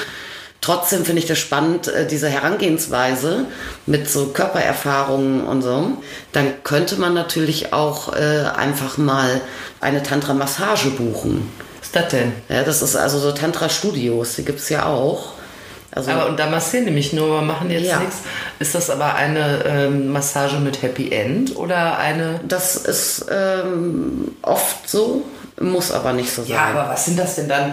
S3: Trotzdem finde ich das spannend, äh, diese Herangehensweise mit so Körpererfahrungen und so. Dann könnte man natürlich auch äh, einfach mal eine Tantra-Massage buchen.
S2: Was ist das denn?
S3: Ja, das ist also so Tantra-Studios, die gibt es ja auch. Also,
S2: Aber und da massieren mich nur, wir machen jetzt
S3: Ja.
S2: nichts. Ist das aber eine ähm, Massage mit Happy End oder eine.
S3: Das ist ähm, oft so, muss aber nicht so sein.
S2: Ja, aber was sind das denn dann?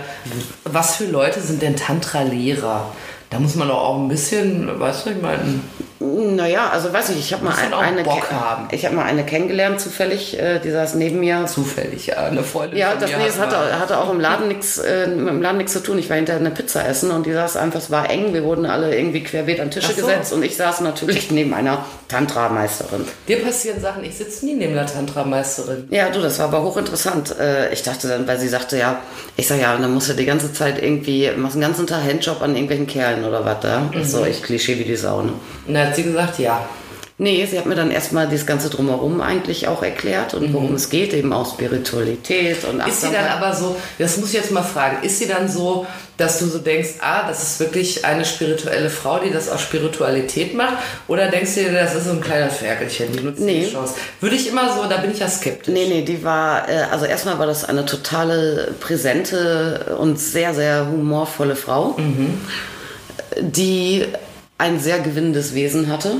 S2: Was für Leute sind denn Tantra-Lehrer? Da muss man doch auch ein bisschen, weißt du, ich meine.
S3: Naja, also weiß ich, ich habe mal
S2: Muss
S3: ein, eine,
S2: Bock haben.
S3: ich habe mal eine kennengelernt zufällig, äh, die saß neben mir.
S2: Zufällig, ja, eine Freundin.
S3: Ja,
S2: von
S3: das,
S2: mir
S3: nee, hatte, hatte auch im Laden nichts äh, mit dem Laden nichts zu tun. Ich war hinterher eine Pizza essen und die saß einfach, es war eng, wir wurden alle irgendwie querbeet an Tische
S2: so.
S3: gesetzt und ich saß natürlich neben einer Tantra-Meisterin.
S2: Dir passieren Sachen, ich sitze nie neben der Tantra-Meisterin.
S3: Ja, du, das war aber hochinteressant. Äh, Ich dachte dann, weil sie sagte, ja, ich sag ja, dann musst du die ganze Zeit irgendwie, machst den ganzen Tag Handjob an irgendwelchen Kerlen oder was da. Das ist so echt Klischee wie die Sau. Ne?
S2: Und da hat sie gesagt, ja.
S3: Nee, sie hat mir dann erstmal das Ganze drumherum eigentlich auch erklärt und worum es geht, eben auch Spiritualität und
S2: Ist sie dann
S3: Achtsamkeit.
S2: aber so, das muss ich jetzt mal fragen, ist sie dann so, dass du so denkst, ah, das ist wirklich eine spirituelle Frau, die das aus Spiritualität macht? Oder denkst du dir, das ist so ein kleiner Ferkelchen, die nutzt
S3: Nee.
S2: die Chance? Würde ich immer so, da bin ich ja skeptisch.
S3: Nee, nee, die war, äh, also erstmal war das eine totale präsente und sehr, sehr humorvolle Frau, die ein sehr gewinnendes Wesen hatte.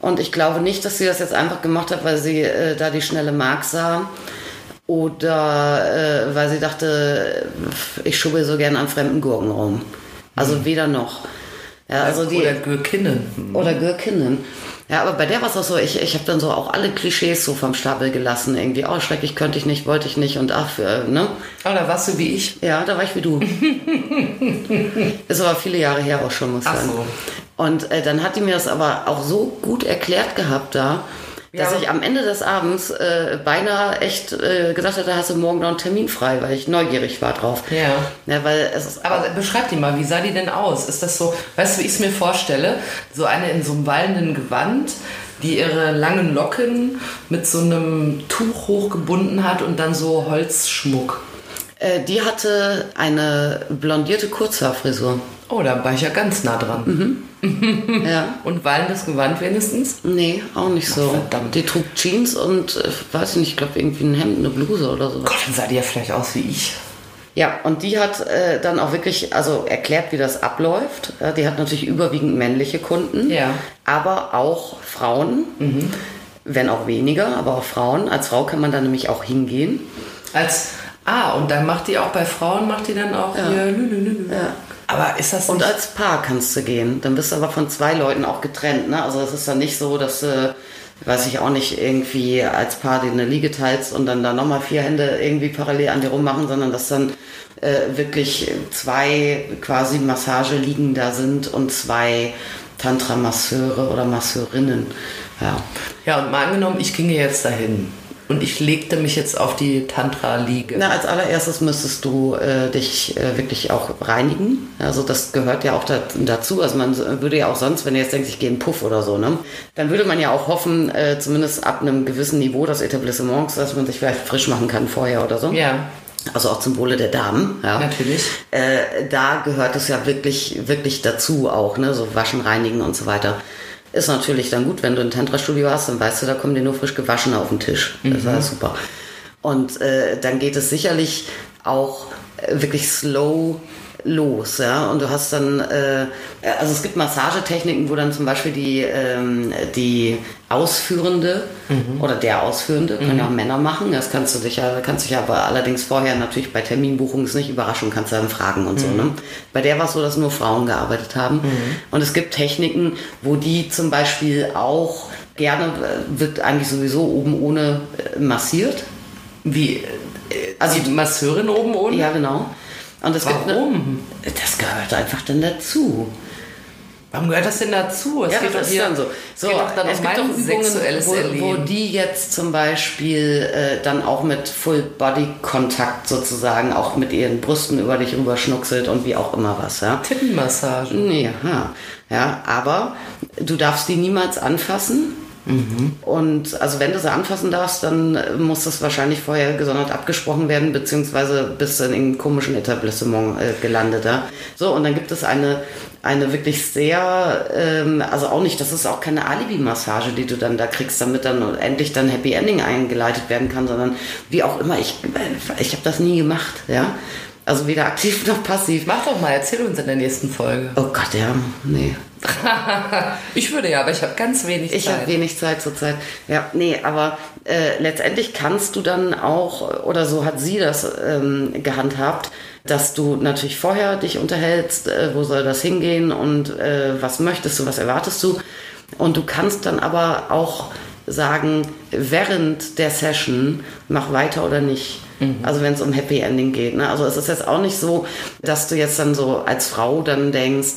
S3: Und ich glaube nicht, dass sie das jetzt einfach gemacht hat, weil sie äh, da die schnelle Mark sah oder äh, weil sie dachte, ich schubbel so gern an fremden Gurken rum. Also weder noch. Ja, also die,
S2: Oder Gürkinnen.
S3: oder Gürkinnen. Ja, aber bei der war es auch so, ich, ich habe dann so auch alle Klischees so vom Stapel gelassen. Irgendwie, oh, schrecklich könnte ich nicht, wollte ich nicht und ach, für, ne?
S2: Oh, da warst du wie ich.
S3: Ja, da war ich wie du. Ist aber viele Jahre her auch schon, muss ich
S2: Ach
S3: sagen.
S2: so.
S3: Und äh, dann hat die mir das aber auch so gut erklärt gehabt da. Dass
S2: Ja.
S3: ich am Ende des Abends äh, beinahe echt äh, gedacht hatte, hast du morgen noch einen Termin frei, weil ich neugierig war drauf.
S2: Ja.
S3: Ja, weil es ist
S2: Aber beschreib die mal, wie sah die denn aus? Ist das so, weißt du, wie ich es mir vorstelle? So eine in so einem wallenden Gewand, die ihre langen Locken mit so einem Tuch hochgebunden hat und dann so Holzschmuck.
S3: Äh, die hatte eine blondierte Kurzhaarfrisur.
S2: Oh, da war ich ja ganz nah dran.
S3: Ja.
S2: Und wallendes Gewand wenigstens?
S3: Nee, auch nicht so.
S2: verdammt.
S3: Die trug Jeans und, äh, weiß ich nicht, ich glaube irgendwie ein Hemd, eine Bluse oder so.
S2: Gott, dann sah die ja vielleicht aus wie ich.
S3: Ja, und die hat äh, dann auch wirklich, also erklärt, wie das abläuft. Ja, die hat natürlich überwiegend männliche Kunden,
S2: Ja.
S3: aber auch Frauen, wenn auch weniger, aber auch Frauen. Als Frau kann man da nämlich auch hingehen.
S2: Als, ah, und dann macht die auch bei Frauen, macht die dann auch
S3: Ja.
S2: hier. lü, lü, lü, lü.
S3: Ja.
S2: Aber ist das
S3: Und als Paar kannst du gehen. Dann bist du aber von zwei Leuten auch getrennt. Ne? Also es ist dann nicht so, dass du, weiß ich auch nicht, irgendwie als Paar dir eine Liege teilst und dann da nochmal vier Hände irgendwie parallel an dir rummachen, sondern dass dann äh, wirklich zwei quasi Massageliegen da sind und zwei Tantra-Masseure oder Masseurinnen. Ja.
S2: ja, und mal angenommen, ich ginge jetzt dahin und ich legte mich jetzt auf die Tantra-Liege.
S3: Na, als allererstes müsstest du äh, dich äh, wirklich auch reinigen. Also das gehört ja auch da, dazu. Also man würde ja auch sonst, wenn du jetzt denkst, ich gehe in Puff oder so, ne, dann würde man ja auch hoffen, äh, zumindest ab einem gewissen Niveau des Etablissements, dass man sich vielleicht frisch machen kann vorher oder so.
S2: Ja,
S3: Also auch zum Wohle der Damen. Ja.
S2: natürlich.
S3: Äh, da gehört es ja wirklich, wirklich dazu auch, ne? So waschen, reinigen und so weiter. Ist natürlich dann gut, wenn du ein Tantra-Studio hast, dann weißt du, da kommen dir nur frisch gewaschene auf den Tisch. Das ist ja super. Und äh, dann geht es sicherlich auch äh, wirklich slow los, ja. Und du hast dann, äh, also es gibt Massagetechniken, wo dann zum Beispiel die, ähm, die Ausführende oder der Ausführende, können ja auch Männer machen, das kannst du dich ja, kannst dich aber allerdings vorher natürlich bei Terminbuchungen ist nicht überraschen, kannst du dann fragen und so, ne. Bei der war es so, dass nur Frauen gearbeitet haben. Und es gibt Techniken, wo die zum Beispiel auch gerne, äh, wird eigentlich sowieso oben ohne äh, massiert.
S2: Wie, äh, also die Masseurin oben ohne?
S3: Ja, genau. Und es gibt
S2: Warum?
S3: eine, das gehört einfach dann dazu.
S2: Warum gehört das denn dazu? Es
S3: Ja,
S2: geht
S3: das
S2: doch
S3: ist
S2: hier,
S3: dann so. So,
S2: geht doch dann
S3: es
S2: um
S3: gibt doch Übungen, wo, wo die jetzt zum Beispiel äh, dann auch mit Full-Body-Kontakt sozusagen auch mit ihren Brüsten über dich rüber schnuckselt und wie auch immer was, ja.
S2: Tittenmassage.
S3: Nee, ja. ja, aber du darfst die niemals anfassen. Und also wenn du sie anfassen darfst, dann muss das wahrscheinlich vorher gesondert abgesprochen werden, beziehungsweise bist du in einem komischen Etablissement äh, gelandet. Ja? So, und dann gibt es eine, eine wirklich sehr, ähm, also auch nicht, das ist auch keine Alibi-Massage, die du dann da kriegst, damit dann endlich dann Happy Ending eingeleitet werden kann, sondern wie auch immer, ich, äh, ich habe das nie gemacht, ja. Also weder aktiv noch passiv.
S2: Mach doch mal, erzähl uns in der nächsten Folge.
S3: Oh Gott, ja, nee.
S2: ich würde ja, aber ich habe ganz wenig
S3: Ich habe
S2: Zeit.
S3: wenig Zeit zurzeit. Ja, nee, aber äh, letztendlich kannst du dann auch, oder so hat sie das ähm, gehandhabt, dass du natürlich vorher dich unterhältst, äh, wo soll das hingehen und äh, was möchtest du, was erwartest du. Und du kannst dann aber auch sagen, während der Session, mach weiter oder nicht. Also wenn es um Happy Ending geht. Ne? Also es ist jetzt auch nicht so, dass du jetzt dann so als Frau dann denkst,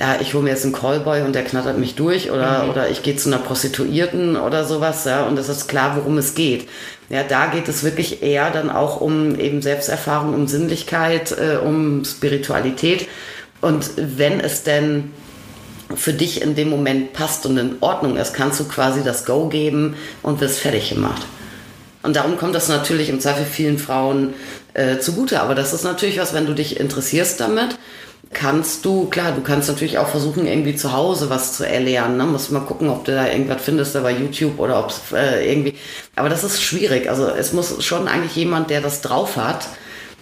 S3: ja, ich hole mir jetzt einen Callboy und der knattert mich durch oder, oder ich gehe zu einer Prostituierten oder sowas, ja, und es ist klar, worum es geht. Ja, da geht es wirklich eher dann auch um eben Selbsterfahrung, um Sinnlichkeit, äh, um Spiritualität. Und wenn es denn für dich in dem Moment passt und in Ordnung ist, kannst du quasi das Go geben und wirst fertig gemacht. Und darum kommt das natürlich im Zweifel vielen Frauen äh, zugute. Aber das ist natürlich was, wenn du dich interessierst damit, kannst du, klar, du kannst natürlich auch versuchen, irgendwie zu Hause was zu erlernen. Ne? Musst mal gucken, ob du da irgendwas findest da bei YouTube oder ob es äh, irgendwie. Aber das ist schwierig. Also es muss schon eigentlich jemand, der das drauf hat,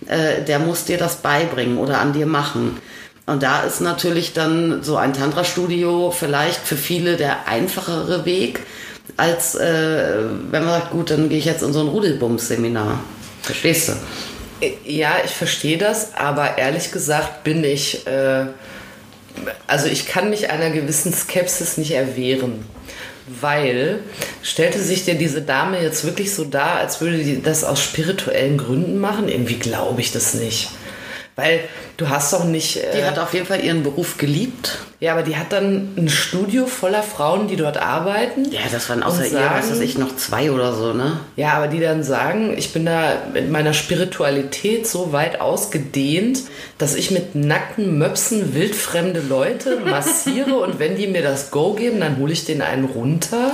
S3: äh, der muss dir das beibringen oder an dir machen. Und da ist natürlich dann so ein Tantra-Studio vielleicht für viele der einfachere Weg, als äh, wenn man sagt, gut, dann gehe ich jetzt in so ein Rudelbums-Seminar. Verstehst du?
S2: Ja, ich verstehe das, aber ehrlich gesagt bin ich, äh, also ich kann mich einer gewissen Skepsis nicht erwehren. Weil stellte sich dir diese Dame jetzt wirklich so dar, als würde die das aus spirituellen Gründen machen? Irgendwie glaube ich das nicht. Weil du hast doch nicht. Äh,
S3: Die hat auf jeden Fall ihren Beruf geliebt.
S2: ja, aber die hat dann ein Studio voller Frauen, die dort arbeiten.
S3: Ja, das waren außer
S2: Und
S3: ihr, was
S2: sagen-
S3: weiß ich, noch zwei oder so, ne?
S2: Ja, aber die dann sagen, ich bin da mit meiner Spiritualität so weit ausgedehnt, dass ich mit nackten Möpsen wildfremde Leute massiere und wenn die mir das Go geben, dann hole ich den einen runter.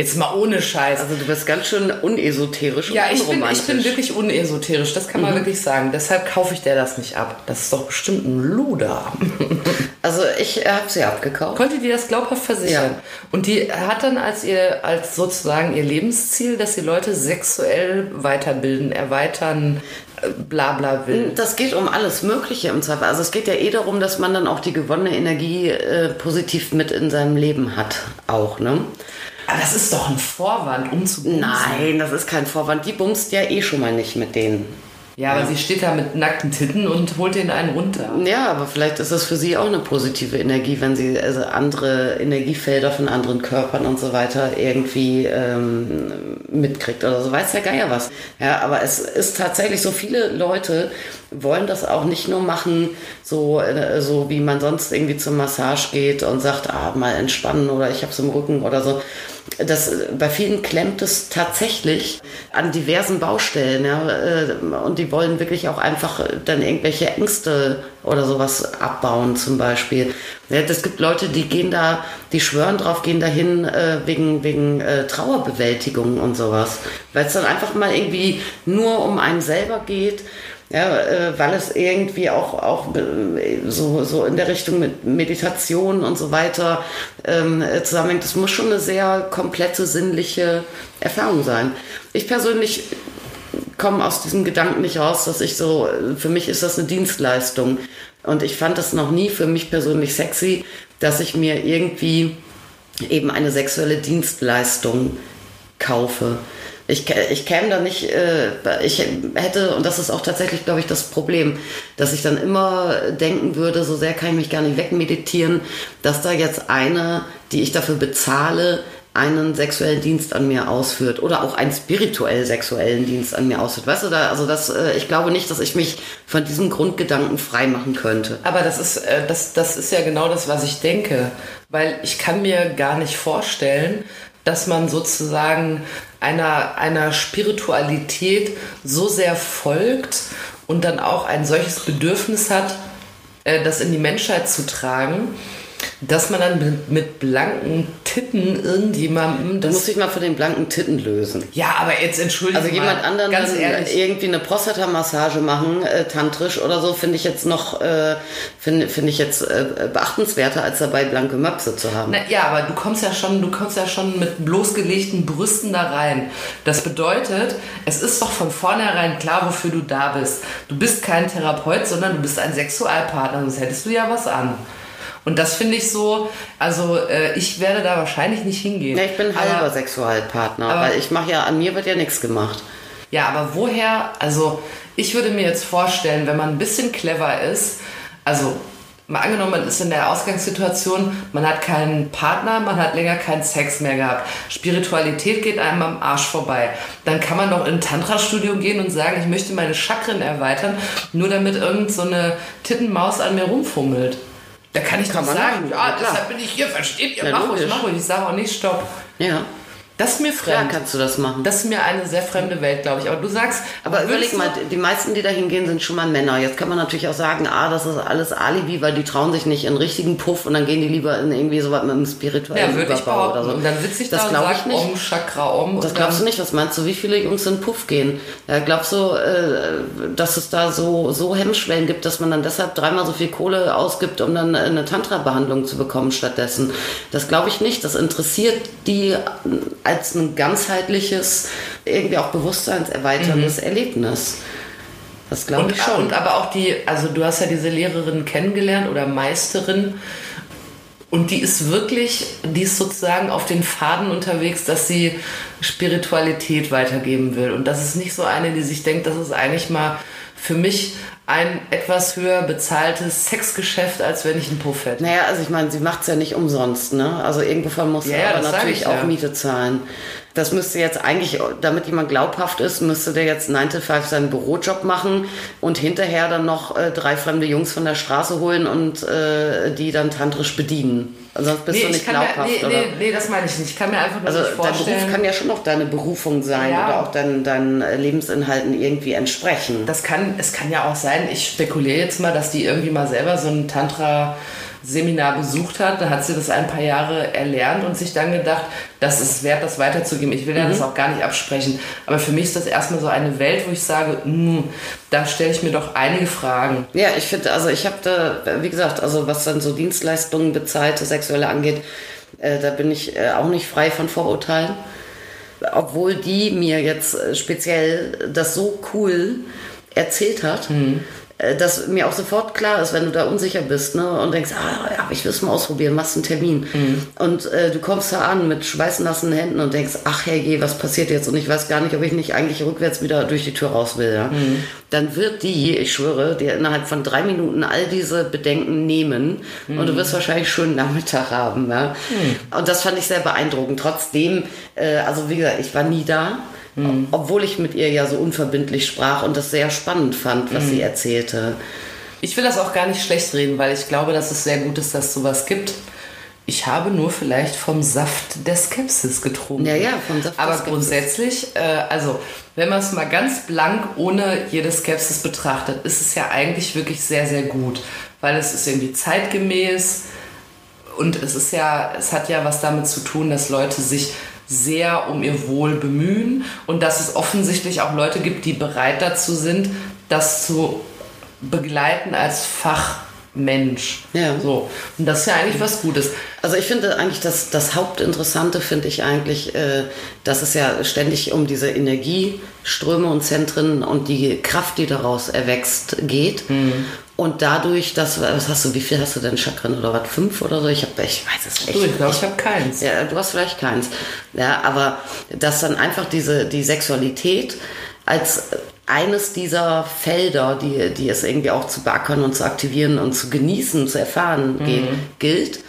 S2: Jetzt mal ohne Scheiß.
S3: Also du bist ganz schön unesoterisch
S2: ja,
S3: und
S2: ich bin, ich
S3: unromantisch.
S2: bin wirklich unesoterisch, das kann man wirklich sagen. Deshalb kaufe ich der das nicht ab. Das ist doch bestimmt ein Luder.
S3: Also ich habe sie abgekauft.
S2: Konnte die das glaubhaft versichern?
S3: Ja.
S2: Und die hat dann als ihr, als sozusagen ihr Lebensziel, dass sie Leute sexuell weiterbilden, erweitern, äh, bla bla will.
S3: Das geht um alles Mögliche im Zweifel. Also es geht ja eh darum, dass man dann auch die gewonnene Energie äh, positiv mit in seinem Leben hat. Auch, ne?
S2: Aber das ist doch ein Vorwand, um zu bumsen.
S3: Nein, das ist kein Vorwand. Die bumst ja eh schon mal nicht mit denen.
S2: Ja, aber sie steht da mit nackten Titten und holt den einen runter.
S3: Ja, aber vielleicht ist das für sie auch eine positive Energie, wenn sie also andere Energiefelder von anderen Körpern und so weiter irgendwie ähm, mitkriegt oder so. Weiß der Geier was. Ja, aber es ist tatsächlich so, viele Leute wollen das auch nicht nur machen, so, äh, so wie man sonst irgendwie zur Massage geht und sagt, ah, mal entspannen oder ich hab's im Rücken oder so. Das, bei vielen klemmt es tatsächlich an diversen Baustellen, ja, äh, und die wollen wirklich auch einfach dann irgendwelche Ängste oder sowas abbauen, zum Beispiel. Ja, es gibt Leute, die gehen da, die schwören drauf, gehen dahin äh, wegen, wegen äh, Trauerbewältigung und sowas, weil es dann einfach mal irgendwie nur um einen selber geht. Ja, äh, weil es irgendwie auch, auch äh, so, so in der Richtung mit Meditation und so weiter ähm, äh, zusammenhängt. Das muss schon eine sehr komplette sinnliche Erfahrung sein. Ich persönlich komme aus diesem Gedanken nicht raus, dass ich so, für mich ist das eine Dienstleistung. Und ich fand das noch nie für mich persönlich sexy, dass ich mir irgendwie eben eine sexuelle Dienstleistung kaufe. Ich, ich käme da nicht, äh, ich hätte, und das ist auch tatsächlich, glaube ich, das Problem, dass ich dann immer denken würde, so sehr kann ich mich gar nicht wegmeditieren, dass da jetzt eine, die ich dafür bezahle, einen sexuellen Dienst an mir ausführt oder auch einen spirituell sexuellen Dienst an mir ausführt. Weißt du, da, also das, äh, ich glaube nicht, dass ich mich von diesem Grundgedanken frei machen könnte.
S2: Aber das ist, äh, das, das ist ja genau das, was ich denke. Weil ich kann mir gar nicht vorstellen, dass man sozusagen einer, einer Spiritualität so sehr folgt und dann auch ein solches Bedürfnis hat, äh, das in die Menschheit zu tragen, dass man dann mit, blanken Titten irgendjemandem
S3: Du
S2: das.
S3: musst dich mal von den blanken Titten lösen.
S2: Ja, aber jetzt entschuldige
S3: Also jemand anderen
S2: ganz ehrlich.
S3: irgendwie eine Prostata-Massage machen, äh, tantrisch oder so, finde ich jetzt noch, äh, finde finde ich jetzt äh, beachtenswerter, als dabei blanke Möpse zu haben.
S2: Na, ja, aber du kommst ja schon, du kommst ja schon mit bloßgelegten Brüsten da rein. Das bedeutet, es ist doch von vornherein klar, wofür du da bist. Du bist kein Therapeut, sondern du bist ein Sexualpartner, sonst hättest du ja was an. Und das finde ich so, also äh, ich werde da wahrscheinlich nicht hingehen.
S3: Ja, ich bin halber
S2: aber,
S3: Sexualpartner,
S2: aber-
S3: weil ich mache ja, an mir wird ja nichts gemacht.
S2: Ja, aber woher, also ich würde mir jetzt vorstellen, wenn man ein bisschen clever ist, also mal angenommen, man ist in der Ausgangssituation, man hat keinen Partner, man hat länger keinen Sex mehr gehabt, Spiritualität geht einem am Arsch vorbei, dann kann man doch in ein Tantra-Studio gehen und sagen, ich möchte meine Chakren erweitern, nur damit irgend so eine Tittenmaus an mir rumfummelt. Da kann ich
S3: Kann
S2: doch sagen, ja, deshalb bin ich hier, versteht ihr?
S3: Ja,
S2: mach ruhig, mach ruhig. Ich sage auch nicht, stopp.
S3: Ja,
S2: Das ist mir
S3: klar
S2: fremd.
S3: kannst du das machen.
S2: Das ist mir eine sehr fremde Welt, glaube ich. Aber du sagst,
S3: Aber überleg mal, die meisten, die da hingehen, sind schon mal Männer. Jetzt kann man natürlich auch sagen, ah, das ist alles Alibi, weil die trauen sich nicht in richtigen Puff und dann gehen die lieber in irgendwie so was mit einem spirituellen
S2: Ja, würde ich behaupten.
S3: oder so.
S2: Und dann sitze ich
S3: das
S2: da und sage,
S3: ich nicht.
S2: Om, Chakra, Om.
S3: Das glaubst du nicht? Was meinst du, wie viele Jungs in Puff gehen? Ja, glaubst du, äh, dass es da so, so Hemmschwellen gibt, dass man dann deshalb dreimal so viel Kohle ausgibt, um dann eine Tantra-Behandlung zu bekommen stattdessen? Das glaube ich nicht. Das interessiert die als ein ganzheitliches, irgendwie auch bewusstseinserweiterndes Erlebnis. Das glaube ich schon.
S2: und aber auch die, also du hast ja diese Lehrerin kennengelernt oder Meisterin. Und die ist wirklich, die ist sozusagen auf den Faden unterwegs, dass sie Spiritualität weitergeben will. Und das ist nicht so eine, die sich denkt, das ist eigentlich mal für mich ein etwas höher bezahltes Sexgeschäft, als wenn ich einen Puff hätte.
S3: Naja, also ich meine, sie macht es ja nicht umsonst, ne? Also irgendwovon muss
S2: Ja,
S3: sie
S2: ja,
S3: aber natürlich
S2: ich
S3: auch
S2: ja.
S3: Miete zahlen. Das müsste jetzt eigentlich, damit jemand glaubhaft ist, müsste der jetzt 9 to 5 seinen Bürojob machen und hinterher dann noch äh, drei fremde Jungs von der Straße holen und äh, die dann tantrisch bedienen. Sonst bist
S2: Nee,
S3: du
S2: ich
S3: nicht
S2: kann mir,
S3: glaubhaft.
S2: nee,
S3: oder?
S2: nee, nee, das meine ich nicht. Ich kann mir einfach nur
S3: Also
S2: nicht
S3: dein
S2: vorstellen.
S3: Beruf kann ja schon noch deine Berufung sein
S2: Ja.
S3: oder auch deinen, deinen äh, Lebensinhalten irgendwie entsprechen.
S2: Das kann, es kann ja auch sein, ich spekuliere jetzt mal, dass die irgendwie mal selber so ein Tantra-Seminar besucht hat. Da hat sie das ein paar Jahre erlernt und sich dann gedacht, das ist wert, das weiterzugeben. Ich will ja das auch gar nicht absprechen. Aber für mich ist das erstmal so eine Welt, wo ich sage, hm, da stelle ich mir doch einige Fragen.
S3: Ja, ich finde, also ich habe da, wie gesagt, also was dann so Dienstleistungen bezahlte, sexuelle angeht, äh, da bin ich äh, auch nicht frei von Vorurteilen. Obwohl die mir jetzt äh, speziell das so cool erzählt hat, äh, dass mir auch sofort klar ist, wenn du da unsicher bist ne, und denkst, ah, ja, ich will es mal ausprobieren, machst einen Termin. Und äh, du kommst da an mit schweißnassen Händen und denkst, ach herrje, was passiert jetzt? Und ich weiß gar nicht, ob ich nicht eigentlich rückwärts wieder durch die Tür raus will. Ja? Dann wird die, ich schwöre, dir innerhalb von drei Minuten all diese Bedenken nehmen und du wirst wahrscheinlich einen schönen Nachmittag haben. Ja? Und das fand ich sehr beeindruckend. Trotzdem, äh, also wie gesagt, ich war nie da. Obwohl ich mit ihr ja so unverbindlich sprach und das sehr spannend fand, was sie erzählte.
S2: Ich will das auch gar nicht schlecht reden, weil ich glaube, dass es sehr gut ist, dass es sowas gibt. Ich habe nur vielleicht vom Saft der Skepsis getrunken.
S3: Ja, ja, vom Saft der
S2: Aber
S3: Skepsis.
S2: grundsätzlich, äh, also wenn man es mal ganz blank ohne jede Skepsis betrachtet, ist es ja eigentlich wirklich sehr, sehr gut. Weil es ist irgendwie zeitgemäß und es ist ja, es hat ja was damit zu tun, dass Leute sich sehr um ihr Wohl bemühen und dass es offensichtlich auch Leute gibt, die bereit dazu sind, das zu begleiten als Fachmensch.
S3: Ja.
S2: So. Und das ist ja eigentlich was Gutes.
S3: Also ich finde eigentlich das, das Hauptinteressante finde ich eigentlich, äh, dass es ja ständig um diese Energieströme und Zentren und die Kraft, die daraus erwächst, geht. Und dadurch, dass, was hast du, wie viel hast du denn Chakren oder was? Fünf oder so? Ich, hab, ich weiß es echt
S2: Du, ich glaube, ich habe keins.
S3: Ja, du hast vielleicht keins. Ja, aber dass dann einfach diese, die Sexualität als eines dieser Felder, die, die es irgendwie auch zu beackern und zu aktivieren und zu genießen, zu erfahren geht, gilt.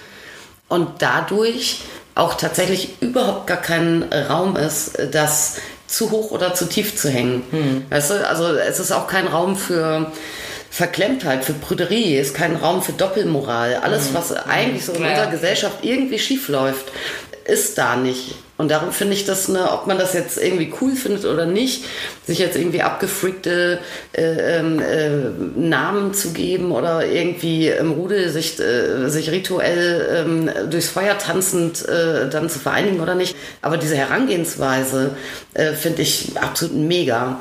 S3: Und dadurch auch tatsächlich überhaupt gar kein Raum ist, das zu hoch oder zu tief zu hängen. Weißt du, also es ist auch kein Raum für Verklemmtheit, für Prüderie, ist kein Raum für Doppelmoral. Alles, was eigentlich so in unserer Gesellschaft irgendwie schief läuft, ist da nicht. Und darum finde ich das, ne, ob man das jetzt irgendwie cool findet oder nicht, sich jetzt irgendwie abgefreakte äh, ähm, äh, Namen zu geben oder irgendwie im Rudel sich, äh, sich rituell ähm, durchs Feuer tanzend äh, dann zu vereinigen oder nicht. Aber diese Herangehensweise äh, finde ich absolut mega.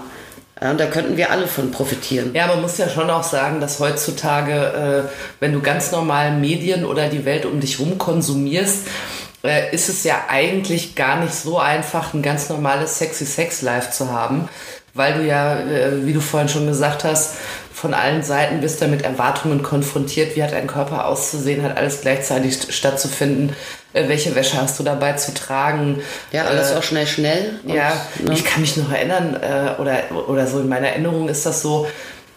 S3: Und da könnten wir alle von profitieren.
S2: Ja, man muss ja schon auch sagen, dass heutzutage, äh, wenn du ganz normal Medien oder die Welt um dich rum konsumierst, äh, ist es ja eigentlich gar nicht so einfach, ein ganz normales Sexy Sex Life zu haben, weil du ja, äh, wie du vorhin schon gesagt hast, von allen Seiten bist du mit Erwartungen konfrontiert. Wie hat dein Körper auszusehen? Hat alles gleichzeitig st- stattzufinden? Äh, welche Wäsche hast du dabei zu tragen?
S3: Ja, alles
S2: Äh,
S3: auch schnell, schnell. und,
S2: ja,
S3: ne?
S2: ich kann mich noch erinnern, äh, oder, oder so in meiner Erinnerung ist das so,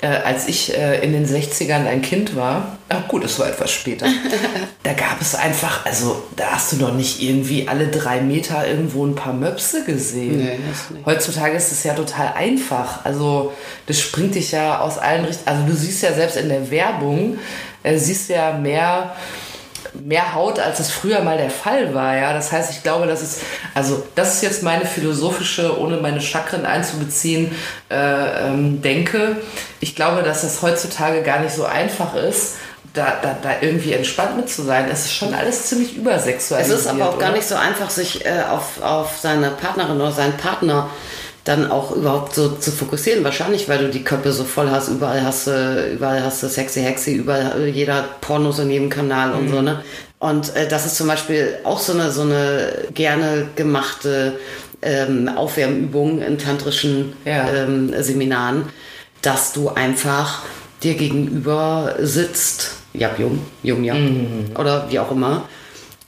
S2: als ich äh, in den 60ern ein Kind war, ach gut, es war etwas später, da gab es einfach, also da hast du noch nicht irgendwie alle drei Meter irgendwo ein paar Möpse gesehen.
S3: Nee.
S2: Heutzutage ist es ja total einfach. Also das springt dich ja aus allen Richtungen. Also du siehst ja selbst in der Werbung, äh, siehst ja mehr mehr Haut, als es früher mal der Fall war. Ja, das heißt, ich glaube, das ist also das ist jetzt meine philosophische, ohne meine Chakren einzubeziehen, äh, ähm, denke. Ich glaube, dass das heutzutage gar nicht so einfach ist. Da, da, da irgendwie entspannt mit zu sein, es ist schon alles ziemlich
S3: Es
S2: übersexualisiert.
S3: ist aber auch gar
S2: oder?
S3: nicht so einfach, sich äh, auf, auf seine Partnerin oder seinen Partner dann auch überhaupt so zu fokussieren. Wahrscheinlich, weil du die Köpfe so voll hast. Überall hast du, überall hast du sexy Hexy, überall jeder hat Pornos in jedem Kanal und so,
S2: Mhm.
S3: ne? Und äh, das ist zum Beispiel auch so eine, so eine gerne gemachte ähm, Aufwärmübung in tantrischen
S2: Ja.
S3: ähm, Seminaren, dass du einfach dir gegenüber sitzt, Jab Jum, Jum Jab, oder wie auch immer,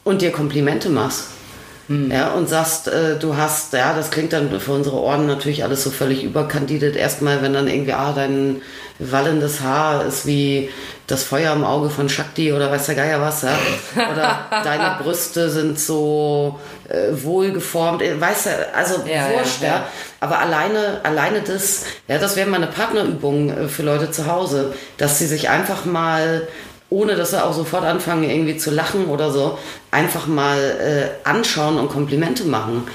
S3: und dir Komplimente machst. Ja, und sagst, äh, du hast, ja, das klingt dann für unsere Ohren natürlich alles so völlig überkandidet. Erstmal, wenn dann irgendwie, ah, dein wallendes Haar ist wie das Feuer im Auge von Shakti oder weiß der Geier was, ja. Oder deine Brüste sind so äh, wohlgeformt, äh, weißt du, also
S2: Ja,
S3: wurscht,
S2: ja,
S3: ja,
S2: ja.
S3: Aber alleine, alleine das, ja, das wäre mal eine Partnerübung äh, für Leute zu Hause, dass sie sich einfach mal ohne dass sie auch sofort anfangen, irgendwie zu lachen oder so, einfach mal äh, anschauen und Komplimente machen.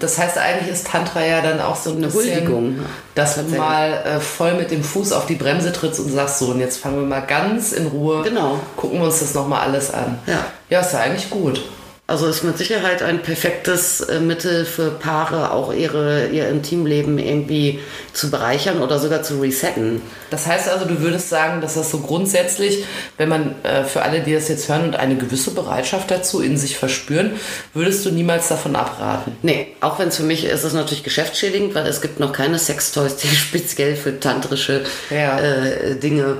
S2: Das heißt, eigentlich ist Tantra ja dann auch so ein
S3: Eine Huldigung.
S2: dass du mal äh, voll mit dem Fuß auf die Bremse trittst und sagst so, und jetzt fangen wir mal ganz in Ruhe,
S3: Genau.
S2: gucken wir uns das nochmal alles an.
S3: Ja.
S2: Ja, ist ja eigentlich gut.
S3: Also ist mit Sicherheit ein perfektes äh, Mittel für Paare, auch ihre, ihr Intimleben irgendwie zu bereichern oder sogar zu resetten.
S2: Das heißt also, du würdest sagen, dass das so grundsätzlich, wenn man äh, für alle, die das jetzt hören und eine gewisse Bereitschaft dazu in sich verspüren, würdest du niemals davon abraten.
S3: Nee, auch wenn es für mich ist es natürlich geschäftsschädigend, weil es gibt noch keine Sextoys, die speziell für tantrische
S2: Ja.
S3: äh, Dinge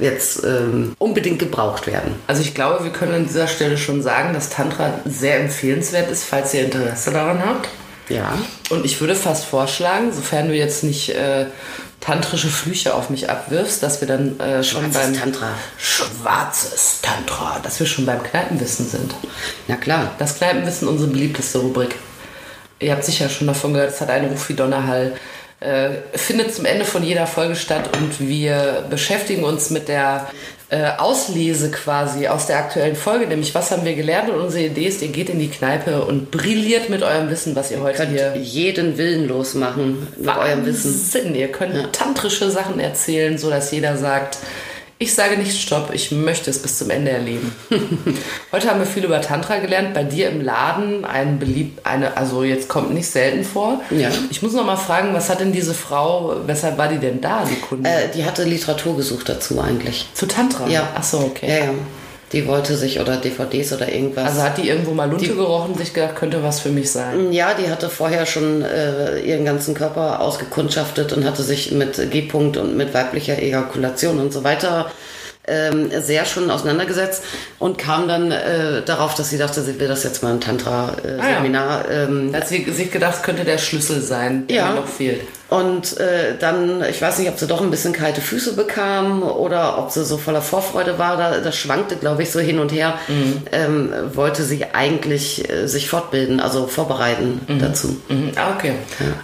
S3: jetzt ähm, unbedingt gebraucht werden.
S2: Also ich glaube, wir können an dieser Stelle schon sagen, dass Tantra sehr empfehlenswert ist, falls ihr Interesse daran habt.
S3: Ja.
S2: Und ich würde fast vorschlagen, sofern du jetzt nicht äh, tantrische Flüche auf mich abwirfst, dass wir dann äh, schon
S3: Schwarzes
S2: beim
S3: Tantra.
S2: Schwarzes Tantra, dass wir schon beim Kneipenwissen sind.
S3: Na klar.
S2: Das Kneipenwissen, unsere beliebteste Rubrik. Ihr habt sicher schon davon gehört, es hat einen Ruf wie Donnerhall. Äh, findet zum Ende von jeder Folge statt und wir beschäftigen uns mit der äh, Auslese quasi aus der aktuellen Folge, nämlich was haben wir gelernt und unsere Idee ist, ihr geht in die Kneipe und brilliert mit eurem Wissen, was ihr heute
S3: Könnt
S2: hier
S3: jeden Willen losmachen mit eurem Wissen.
S2: Wahnsinn. Ihr könnt tantrische Sachen erzählen, so dass jeder sagt, ich sage nicht Stopp, ich möchte es bis zum Ende erleben. Heute haben wir viel über Tantra gelernt. Bei dir im Laden ein beliebt, eine, also jetzt kommt nicht selten vor.
S3: Ja.
S2: Ich muss noch mal fragen, was hat denn diese Frau, weshalb war die denn da, die Kundin?
S3: Äh, die hatte Literatur gesucht dazu eigentlich.
S2: Zu Tantra?
S3: Ja.
S2: Ach so, okay.
S3: Ja, ja. Die wollte sich oder DVDs oder irgendwas.
S2: Also hat die irgendwo mal Lunte gerochen und sich gedacht, könnte was für mich sein.
S3: Ja, die hatte vorher schon äh, ihren ganzen Körper ausgekundschaftet und hatte sich mit G-Punkt und mit weiblicher Ejakulation und so weiter ähm, sehr schon auseinandergesetzt und kam dann äh, darauf, dass sie dachte, sie will das jetzt mal im
S2: Ah, ja.
S3: Tantra-Seminar. ähm,
S2: hat sie sich gedacht, könnte der Schlüssel sein, der
S3: Ja.
S2: noch fehlt.
S3: Und äh, dann, ich weiß nicht, ob sie doch ein bisschen kalte Füße bekam oder ob sie so voller Vorfreude war. Da, das schwankte, glaube ich, so hin und her. Ähm, wollte sie eigentlich äh, sich fortbilden, also vorbereiten dazu.
S2: Mhm. Ah, okay.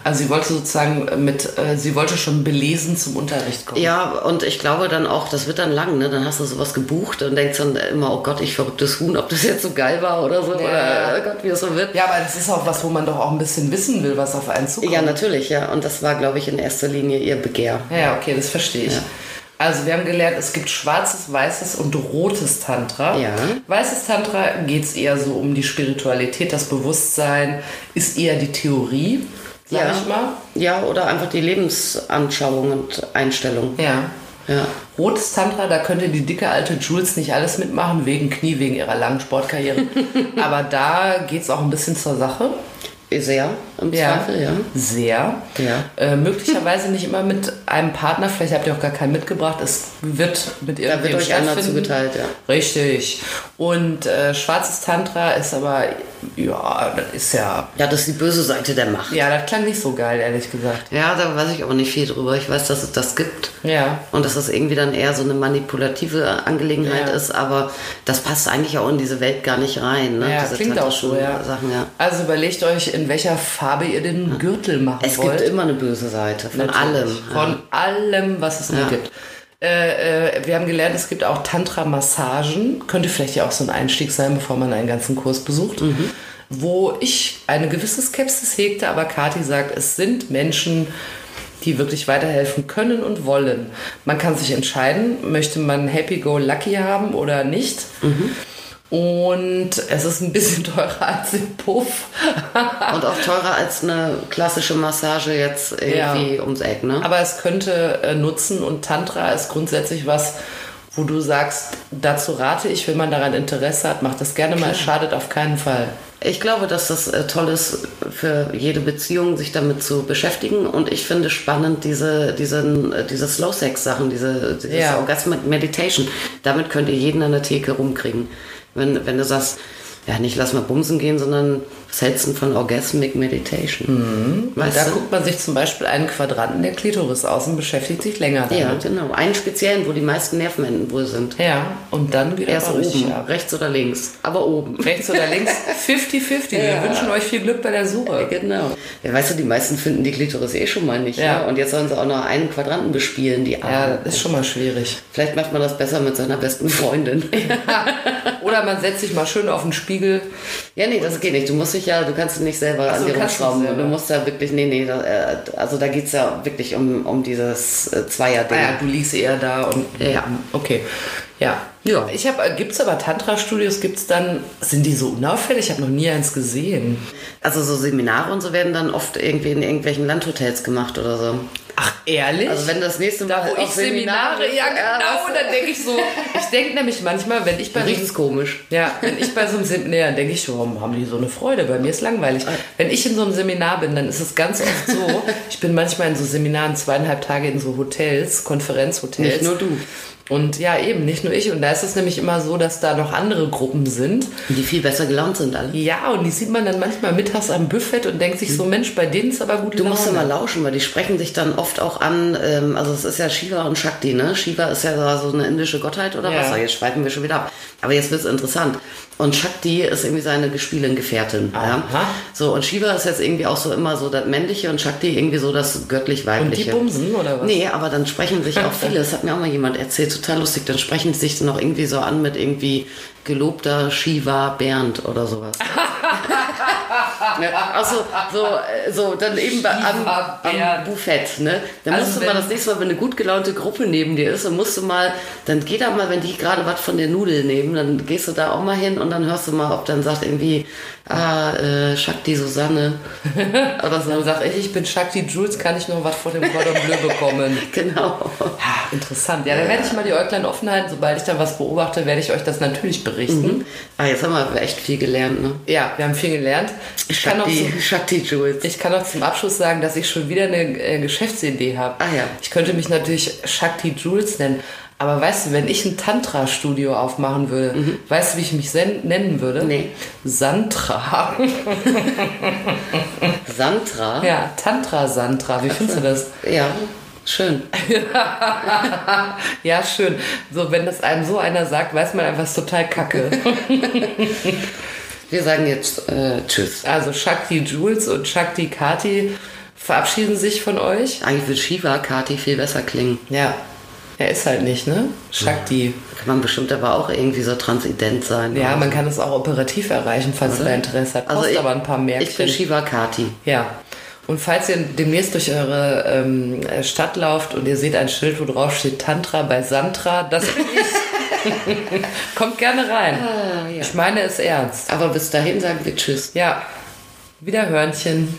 S2: Also sie wollte sozusagen mit, äh, sie wollte schon belesen zum Unterricht kommen.
S3: Ja, und ich glaube dann auch, das wird dann lang, ne? Dann hast du sowas gebucht und denkst dann immer, oh Gott, ich verrücktes Huhn, ob das jetzt so geil war oder so. Oder oh Gott, wie es so wird.
S2: Ja, aber das ist auch was, wo man doch auch ein bisschen wissen will, was auf einen zukommt.
S3: Ja, natürlich, ja. Und das war, glaube ich, in erster Linie ihr Begehr.
S2: Ja, okay, das verstehe ich.
S3: Ja.
S2: Also wir haben gelernt, es gibt schwarzes, weißes und rotes Tantra.
S3: Ja.
S2: Weißes Tantra geht es eher so um die Spiritualität, das Bewusstsein ist eher die Theorie, sag
S3: ja.
S2: ich mal.
S3: Ja, oder einfach die Lebensanschauung und Einstellung.
S2: Ja.
S3: Ja.
S2: Rotes Tantra, da könnte die dicke alte Jules nicht alles mitmachen, wegen Knie, wegen ihrer langen Sportkarriere. Aber da geht es auch ein bisschen zur Sache.
S3: Sehr, im Zweifel, ja.
S2: Sehr.
S3: Ja.
S2: Äh, möglicherweise nicht immer mit einem Partner, vielleicht habt ihr auch gar keinen mitgebracht. Es wird mit
S3: Da
S2: irgendwem
S3: wird euch einer zugeteilt, ja.
S2: Richtig. Und äh, schwarzes Tantra ist aber, ja, das ist ja,
S3: Ja, das ist die böse Seite der Macht.
S2: ja, das klang nicht so geil, ehrlich gesagt.
S3: Ja, da weiß ich auch nicht viel drüber. Ich weiß, dass es das gibt.
S2: Ja.
S3: Und dass das irgendwie dann eher so eine manipulative Angelegenheit
S2: Ja.
S3: ist, aber das passt eigentlich auch in diese Welt gar nicht rein. Ne?
S2: Ja,
S3: Diese
S2: klingt auch so, ja.
S3: Sachen, ja.
S2: Also überlegt euch, in welcher Farbe ihr den Gürtel machen
S3: Es
S2: wollt.
S3: gibt immer eine böse Seite, von
S2: Natürlich.
S3: allem.
S2: Von allem, was es nur
S3: Ja.
S2: gibt. Äh, äh, wir haben gelernt, es gibt auch Tantra-Massagen. Könnte vielleicht ja auch so ein Einstieg sein, bevor man einen ganzen Kurs besucht.
S3: Mhm.
S2: Wo ich eine gewisse Skepsis hegte, aber Kathi sagt, es sind Menschen, die wirklich weiterhelfen können und wollen. Man kann sich entscheiden, möchte man Happy Go Lucky haben oder nicht.
S3: Mhm.
S2: Und es ist ein bisschen teurer als im Puff.
S3: Und auch teurer als eine klassische Massage jetzt irgendwie ums Eck, ne?
S2: Aber es könnte äh, nutzen und Tantra ist grundsätzlich was, wo du sagst, dazu rate ich, wenn man daran Interesse hat, macht das gerne mal, es schadet auf keinen Fall.
S3: Ich glaube, dass das äh, toll ist für jede Beziehung, sich damit zu beschäftigen. Und ich finde spannend diese, diesen, äh, diese Slow-Sex-Sachen, diese, dieses
S2: Ja.
S3: Orgasmic Meditation. Damit könnt ihr jeden an der Theke rumkriegen. Wenn, wenn du sagst, ja, nicht lass mal bumsen gehen, sondern du von Orgasmic Meditation?
S2: Und da guckt man sich zum Beispiel einen Quadranten der Klitoris aus und beschäftigt sich länger damit.
S3: Ja, genau. Einen speziellen, wo die meisten Nervenenden wohl sind.
S2: Ja, und dann geht
S3: Erst oben,
S2: ab.
S3: rechts oder links, aber oben.
S2: Rechts oder links, 50-50. Wir
S3: Ja.
S2: wünschen euch viel Glück bei der Suche.
S3: Genau. Ja, weißt du, die meisten finden die Klitoris eh schon mal nicht.
S2: Ja.
S3: Ja. Und jetzt sollen sie auch noch einen Quadranten bespielen, die
S2: Ja,
S3: Armen.
S2: das ist schon mal schwierig.
S3: Vielleicht macht man das besser mit seiner besten Freundin.
S2: Oder man setzt sich mal schön auf den Spiegel.
S3: ja, nee, das geht nicht. Du musst dich ja, du kannst nicht selber
S2: Ach so,
S3: an dir
S2: du
S3: rumschrauben. du
S2: selber.
S3: musst da wirklich, nee, nee, da, äh, also da geht es ja wirklich um, um dieses äh, Zweier-Ding.
S2: Ah ja, du liegst eher da und.
S3: Ja.
S2: Okay. Ja.
S3: Ja.
S2: Ich habe, gibt es aber Tantra-Studios, gibt es dann, sind die so unauffällig? Ich habe noch nie eins gesehen.
S3: Also so Seminare und so werden dann oft irgendwie in irgendwelchen Landhotels gemacht oder so.
S2: Ach, ehrlich?
S3: Also wenn das nächste Mal
S2: da, wo ich
S3: auf
S2: Seminare, ja genau, dann denke ich so, ich denke nämlich manchmal, wenn ich bei
S3: riecht es komisch.
S2: Ja, wenn ich bei so einem Seminar, dann denke ich, warum haben die so eine Freude? Bei mir ist langweilig. Wenn ich in so einem Seminar bin, dann ist es ganz oft so, ich bin manchmal in so Seminaren zweieinhalb Tage in so Hotels, Konferenzhotels.
S3: Nicht nur du.
S2: Und ja, eben, nicht nur ich. Und da ist es nämlich immer so, dass da noch andere Gruppen sind.
S3: Die viel besser gelaunt sind alle.
S2: Ja, und die sieht man dann manchmal mittags am Buffet und denkt sich so, Mensch, bei denen ist aber gut
S3: Du musst ja mal lauschen, weil die sprechen sich dann oft auch an, ähm, also es ist ja Shiva und Shakti, ne? Shiva ist ja so eine indische Gottheit oder
S2: Ja.
S3: was? Jetzt schweifen wir schon wieder ab. Aber jetzt wird's interessant. Und Shakti ist irgendwie seine Gespielengefährtin. Ja?
S2: Aha.
S3: So, und Shiva ist jetzt irgendwie auch so immer so das Männliche und Shakti irgendwie so das
S2: Und die
S3: göttlich-weibliche.
S2: bumsen, oder was?
S3: Nee, aber dann sprechen sich auch viele, das hat mir auch mal jemand erzählt, total lustig, dann sprechen sie sich dann auch irgendwie so an mit irgendwie gelobter Shiva Bernd oder sowas. ne? Also so, äh, so dann eben bei, am, am. Buffett, ne? Dann
S2: Also
S3: musst du mal das nächste Mal, wenn eine gut gelaunte Gruppe neben dir ist, dann musst du mal, dann geh da mal, wenn die gerade was von der Nudel nehmen, dann gehst du da auch mal hin und dann hörst du mal, ob dann sagt irgendwie, ah, äh, Shakti Susanne oder so.
S2: Dann sag ich, ich bin Shakti Jules, kann ich noch was von dem Cordon Bleu bekommen?
S3: Genau.
S2: Ja, interessant. Ja, dann werde ich mal die Äuglein offen halten. Sobald ich da was beobachte, werde ich euch das natürlich berichten.
S3: Ah, jetzt haben wir echt viel gelernt, ne?
S2: Ja, wir haben viel gelernt. Ich zum,
S3: Shakti Jules.
S2: ich kann auch zum Abschluss sagen, dass ich schon wieder eine äh, Geschäftsidee habe.
S3: Ah ja.
S2: Ich könnte mich natürlich Shakti Jules nennen. Aber weißt du, wenn ich ein Tantra-Studio aufmachen würde, weißt du, wie ich mich nennen würde?
S3: Mhm. Nee.
S2: Santra.
S3: Santra.
S2: ja, Tantra-Santra. Wie findest du das?
S3: Ja, schön.
S2: Ja, schön. So, wenn das einem so einer sagt, weiß man einfach, es ist total kacke.
S3: Wir sagen jetzt äh, Tschüss.
S2: Also Shakti Jules und Shakti Kati verabschieden sich von euch.
S3: Eigentlich wird Shiva Kati viel besser klingen.
S2: Ja, er ist halt nicht, ne? Shakti.
S3: Kann man bestimmt aber auch irgendwie so transident sein.
S2: Ja,
S3: oder
S2: man
S3: so.
S2: kann es auch operativ erreichen, falls du da Interesse. Kostet
S3: Also ich,
S2: aber ein paar
S3: Ich bin. Shiva Kati.
S2: Ja. Und falls ihr demnächst durch eure ähm, Stadt lauft und ihr seht ein Schild, wo drauf steht Tantra bei Santra, das bin ich. Kommt gerne rein.
S3: Ah, ja.
S2: Ich meine es ernst.
S3: Aber bis dahin sagen wir Tschüss.
S2: Ja. Wieder Hörnchen.